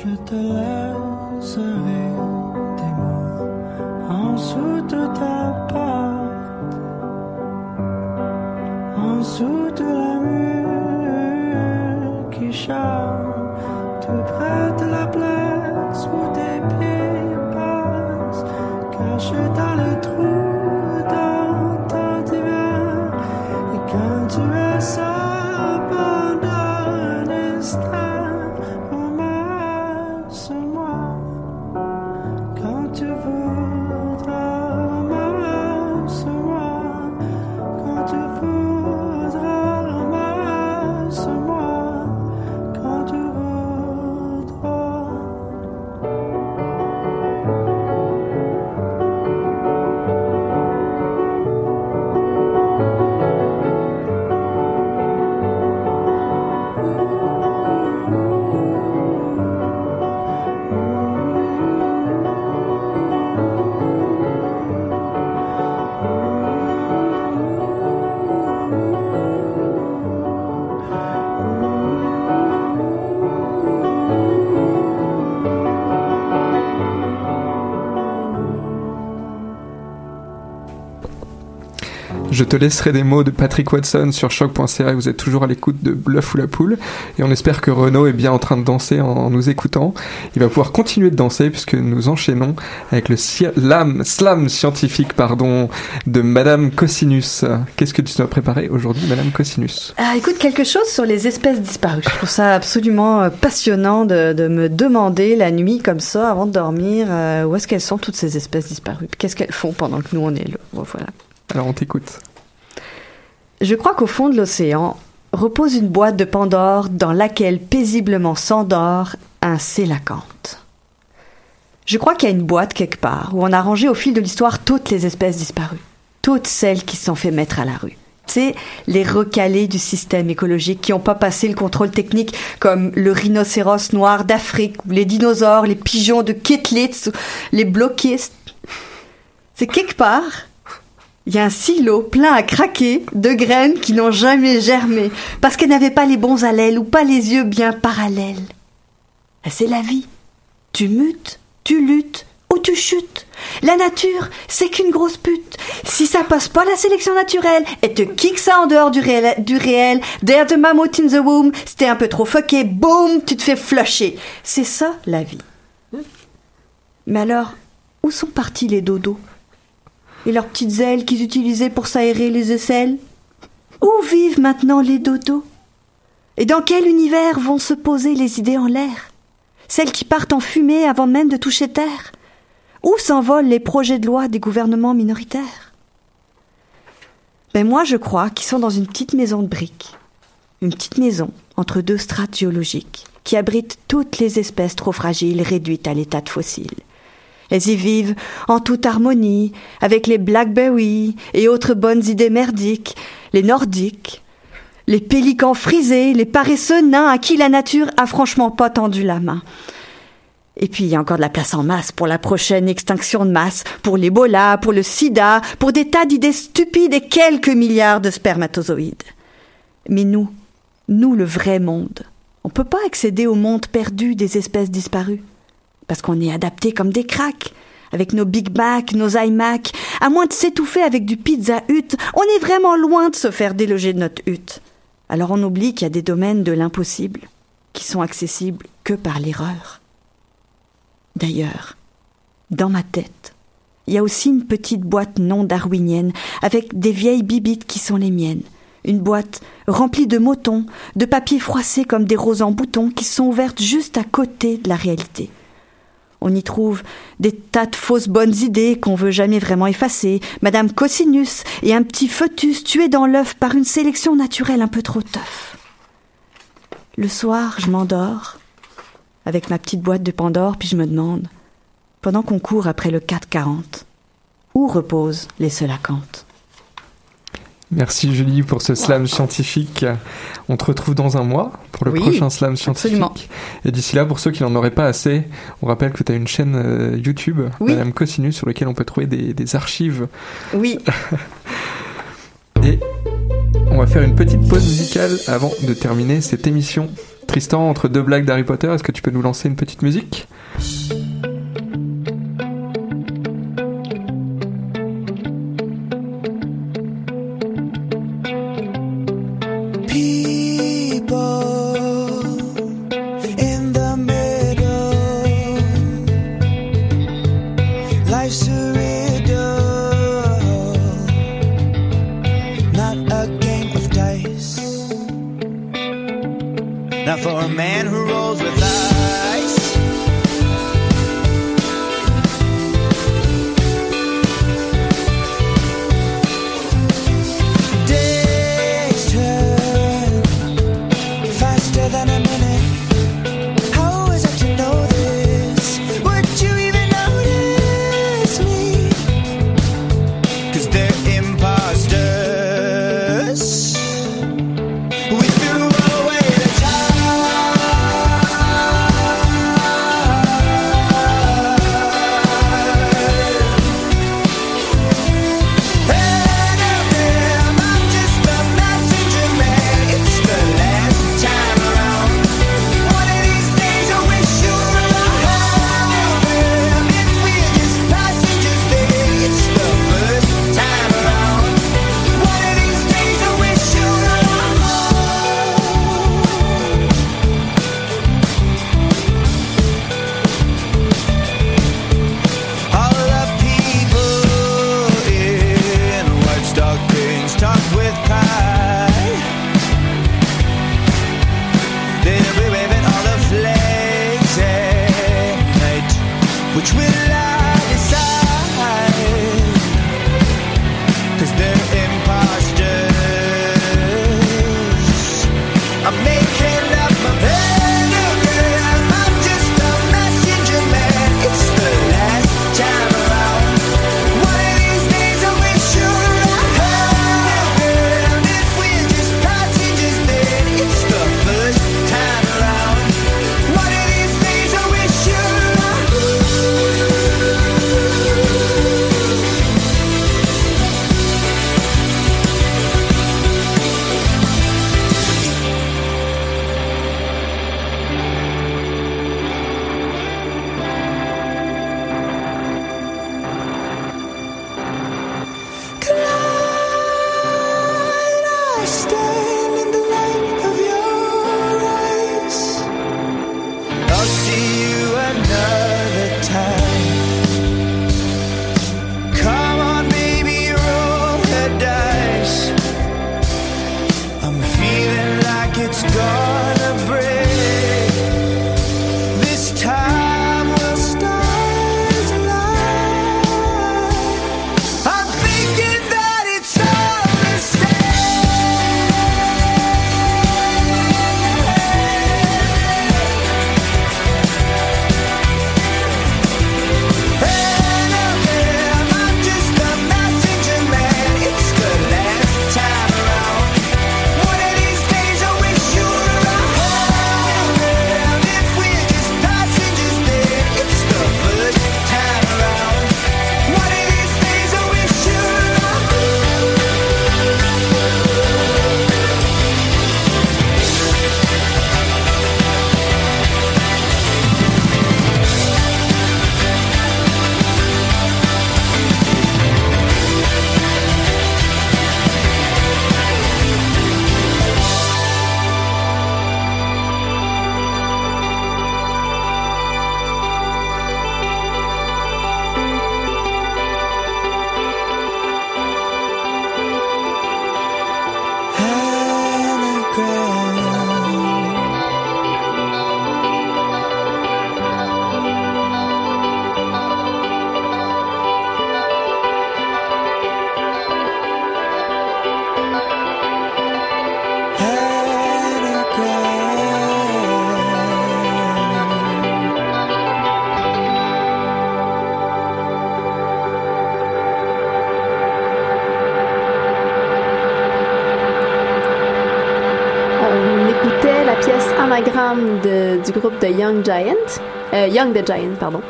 Je te laisserai des Laisserai des mots de Patrick Watson sur choc.ca vous êtes toujours à l'écoute de Bluff ou la poule. Et on espère que Renaud est bien en train de danser en nous écoutant. Il va pouvoir continuer de danser puisque nous enchaînons avec le slam, slam scientifique pardon, de Madame Cosinus. Qu'est-ce que tu as préparé aujourd'hui, Madame Cosinus? Ah, écoute, quelque chose sur les espèces disparues. Je trouve ça absolument euh, passionnant de, de me demander la nuit comme ça, avant de dormir, euh, où est-ce qu'elles sont toutes ces espèces disparues? Qu'est-ce qu'elles font pendant que nous on est là? Voilà. Alors on t'écoute. Je crois qu'au fond de l'océan repose une boîte de Pandore dans laquelle paisiblement s'endort un sélacanthe. Je crois qu'il y a une boîte quelque part où on a rangé au fil de l'histoire toutes les espèces disparues, toutes celles qui se sont fait mettre à la rue. Tu sais, les recalés du système écologique qui n'ont pas passé le contrôle technique, comme le rhinocéros noir d'Afrique, les dinosaures, les pigeons de Kittlitz, les bloquistes. C'est quelque part, il y a un silo plein à craquer de graines qui n'ont jamais germé, parce qu'elles n'avaient pas les bons allèles ou pas les yeux bien parallèles. Et C'est la vie. Tu mutes, tu luttes ou tu chutes. La nature, c'est qu'une grosse pute. Si ça passe pas la sélection naturelle, elle te kick ça en dehors du réel, du réel. In the womb, c'était un peu trop fucké, boum, tu te fais flusher. C'est ça, la vie. Mais alors, où sont partis les dodos? Et leurs petites ailes qu'ils utilisaient pour s'aérer les aisselles. Où vivent maintenant les dodos? Et dans quel univers vont se poser les idées en l'air? Celles qui partent en fumée avant même de toucher terre? Où s'envolent les projets de loi des gouvernements minoritaires? Ben moi je crois qu'ils sont dans une petite maison de briques. Une petite maison entre deux strates géologiques qui abrite toutes les espèces trop fragiles réduites à l'état de fossiles. Elles y vivent en toute harmonie avec les blackberries et autres bonnes idées merdiques, les nordiques, les pélicans frisés, les paresseux nains à qui la nature a franchement pas tendu la main. Et puis il y a encore de la place en masse pour la prochaine extinction de masse, pour l'Ebola, pour le sida, pour des tas d'idées stupides et quelques milliards de spermatozoïdes. Mais nous, nous le vrai monde, on peut pas accéder au monde perdu des espèces disparues. Parce qu'on est adapté comme des cracks. Avec nos Big Mac, nos iMac, à moins de s'étouffer avec du pizza hut, on est vraiment loin de se faire déloger de notre hutte. Alors on oublie qu'il y a des domaines de l'impossible qui sont accessibles que par l'erreur. D'ailleurs, dans ma tête, il y a aussi une petite boîte non darwinienne avec des vieilles bibites qui sont les miennes. Une boîte remplie de motons, de papier froissé comme des roses en boutons qui sont ouvertes juste à côté de la réalité. On y trouve des tas de fausses bonnes idées qu'on veut jamais vraiment effacer, Madame Cosinus et un petit fœtus tué dans l'œuf par une sélection naturelle un peu trop tough. Le soir, je m'endors avec ma petite boîte de Pandore, puis je me demande, pendant qu'on court après le 440, où reposent les selacantes Merci Julie pour ce slam scientifique. On te retrouve dans un mois pour le Oui, prochain slam scientifique. absolument. Et d'ici là, pour ceux qui n'en auraient pas assez, on rappelle que tu as une chaîne euh, YouTube, Oui. Madame Cosinus, sur laquelle on peut trouver des, des archives. Oui. Et on va faire une petite pause musicale avant de terminer cette émission. Tristan, entre deux blagues d'Harry Potter, est-ce que tu peux nous lancer une petite musique? De- du groupe de Young Giant. Euh, Young the Giant, pardon.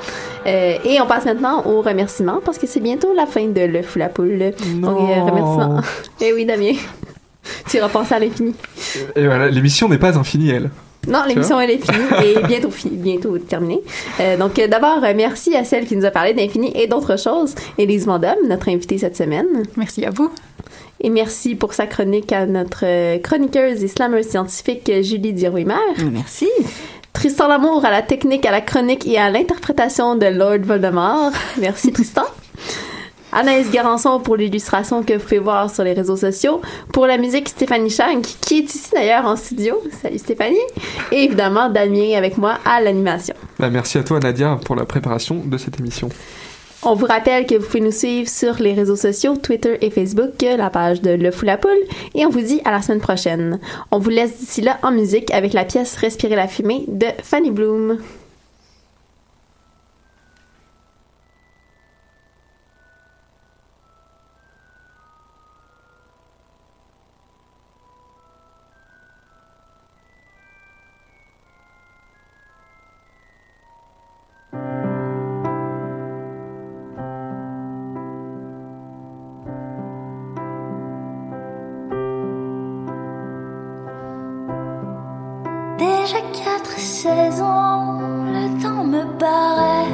Euh, et on passe maintenant aux remerciements parce que c'est bientôt la fin de Le Fou la Poule. Donc, euh, remerciements. Eh oui, Damien. tu iras penser à l'infini. Et voilà, l'émission n'est pas infinie, elle. Non, l'émission elle est finie et bientôt bientôt terminée. Euh, donc d'abord merci à celle qui nous a parlé d'infini et d'autres choses, Élise Mandom, notre invitée cette semaine. Merci à vous. Et merci pour sa chronique à notre euh, chroniqueuse et slammeuse scientifique euh, Julie Dirouimer. Merci. Tristan Lamour à la technique, à la chronique et à l'interprétation de Lord Voldemort. Merci Tristan. Anaïs Garançon pour l'illustration que vous pouvez voir sur les réseaux sociaux. Pour la musique, Stéphanie Shank, qui est ici d'ailleurs en studio. Salut Stéphanie. Et évidemment, Damien avec moi à l'animation. Bah, merci à toi, Nadia, pour la préparation de cette émission. On vous rappelle que vous pouvez nous suivre sur les réseaux sociaux, Twitter et Facebook, la page de Le Fou la Poule, et on vous dit à la semaine prochaine. On vous laisse d'ici là en musique avec la pièce Respirer la fumée de Fanny Bloom. Déjà quatre saisons, le temps me paraît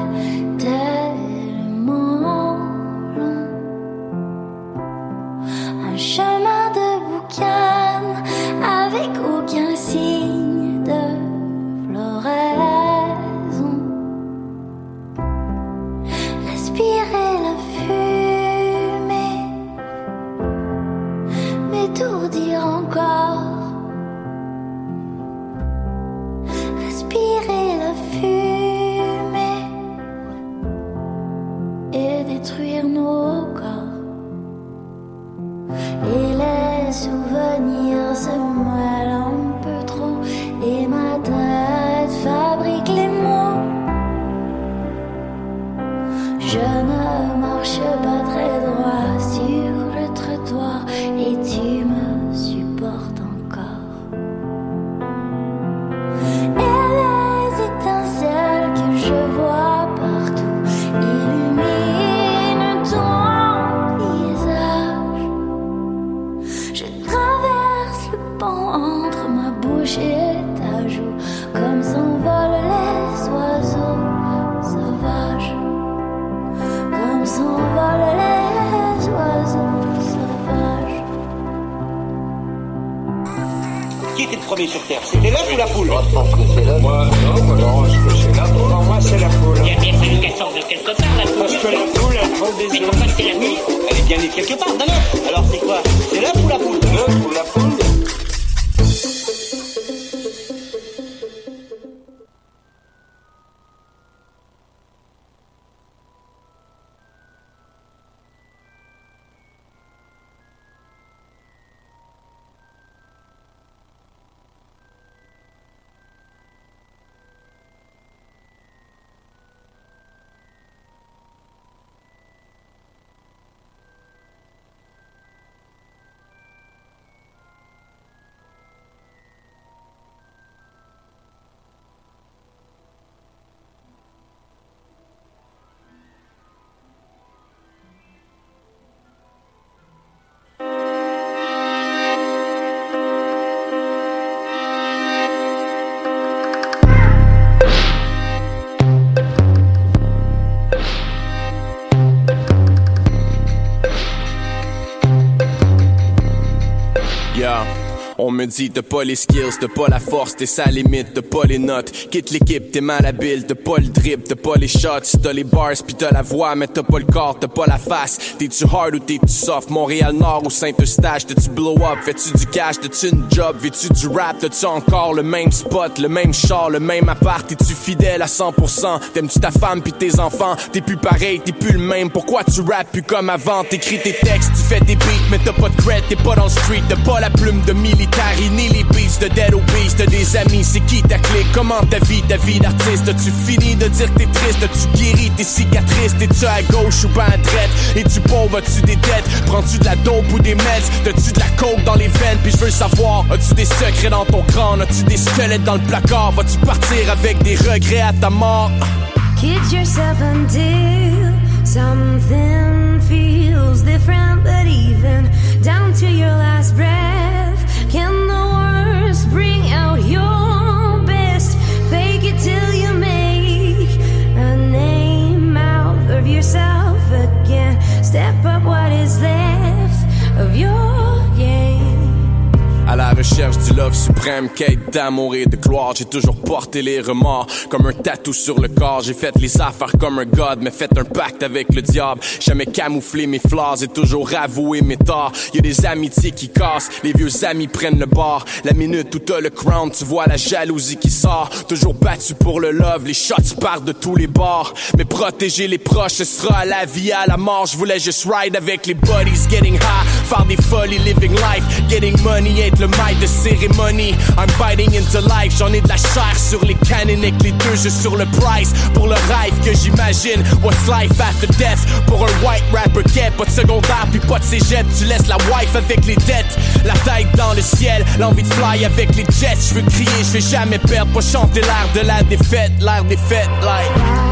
me t'as pas les skills, t'as pas la force, t'es sa limite, t'as pas les notes. Quitte l'équipe, t'es mal habile, t'as pas le drip, t'as pas les shots, t'as les bars pis t'as la voix, mais t'as pas le corps, t'as pas la face. T'es-tu hard ou t'es-tu soft? Montréal Nord ou Saint-Eustache, t'as-tu blow up? Fais-tu du cash, t'as-tu une job? Fais-tu du rap? T'as-tu encore le même spot, le même char, le même appart? T'es-tu fidèle à 100%? T'aimes-tu ta femme pis tes enfants? T'es plus pareil, t'es plus le même. Pourquoi tu rap plus comme avant? T'écris tes textes, tu fais des beats, mais t'as pas de cred, t'es pas dans le street, t'as pas la plume de militaire. Ni les beats de Dead Obese. T'as des amis, c'est qui ta clé? Comment ta vie, ta vie d'artiste? As-tu fini de dire que t'es triste? As-tu guéri tes cicatrices? T'es-tu à gauche ou ben à droite? Es-tu pauvre? As-tu des dettes? Prends-tu de la dope ou des meds? T'as-tu de la coke dans les veines? Puis je veux savoir, as-tu des secrets dans ton crâne? As-tu des squelettes dans le placard? Vas-tu partir avec des regrets à ta mort? Kid yourself until something feels different, but even down to your last breath, can the recherche du love suprême, quête d'amour et de gloire. J'ai toujours porté les remords comme un tatou sur le corps. J'ai fait les affaires comme un god, mais fait un pacte avec le diable. Jamais camouflé mes flaws et toujours avoué mes torts. Y a des amitiés qui cassent, les vieux amis prennent le bord. La minute où t'as le crown, tu vois la jalousie qui sort. Toujours battu pour le love, les shots partent de tous les bords. Mais protéger les proches, ce sera la vie, à la mort. Je voulais juste ride avec les buddies, getting high, faire des folies, living life, getting money, être le de cérémonie. I'm biting into life, j'en ai de la chair sur les canons avec les deux jeux sur le price. Pour le rêve que j'imagine, what's life after death? Pour un white rapper get, pas de secondaire puis pas de cégep, tu laisses la wife avec les dettes. La tête dans le ciel, l'envie de fly avec les jets. Je veux crier, je vais jamais perdre, pas chanter l'air de la défaite, l'air des fêtes, like.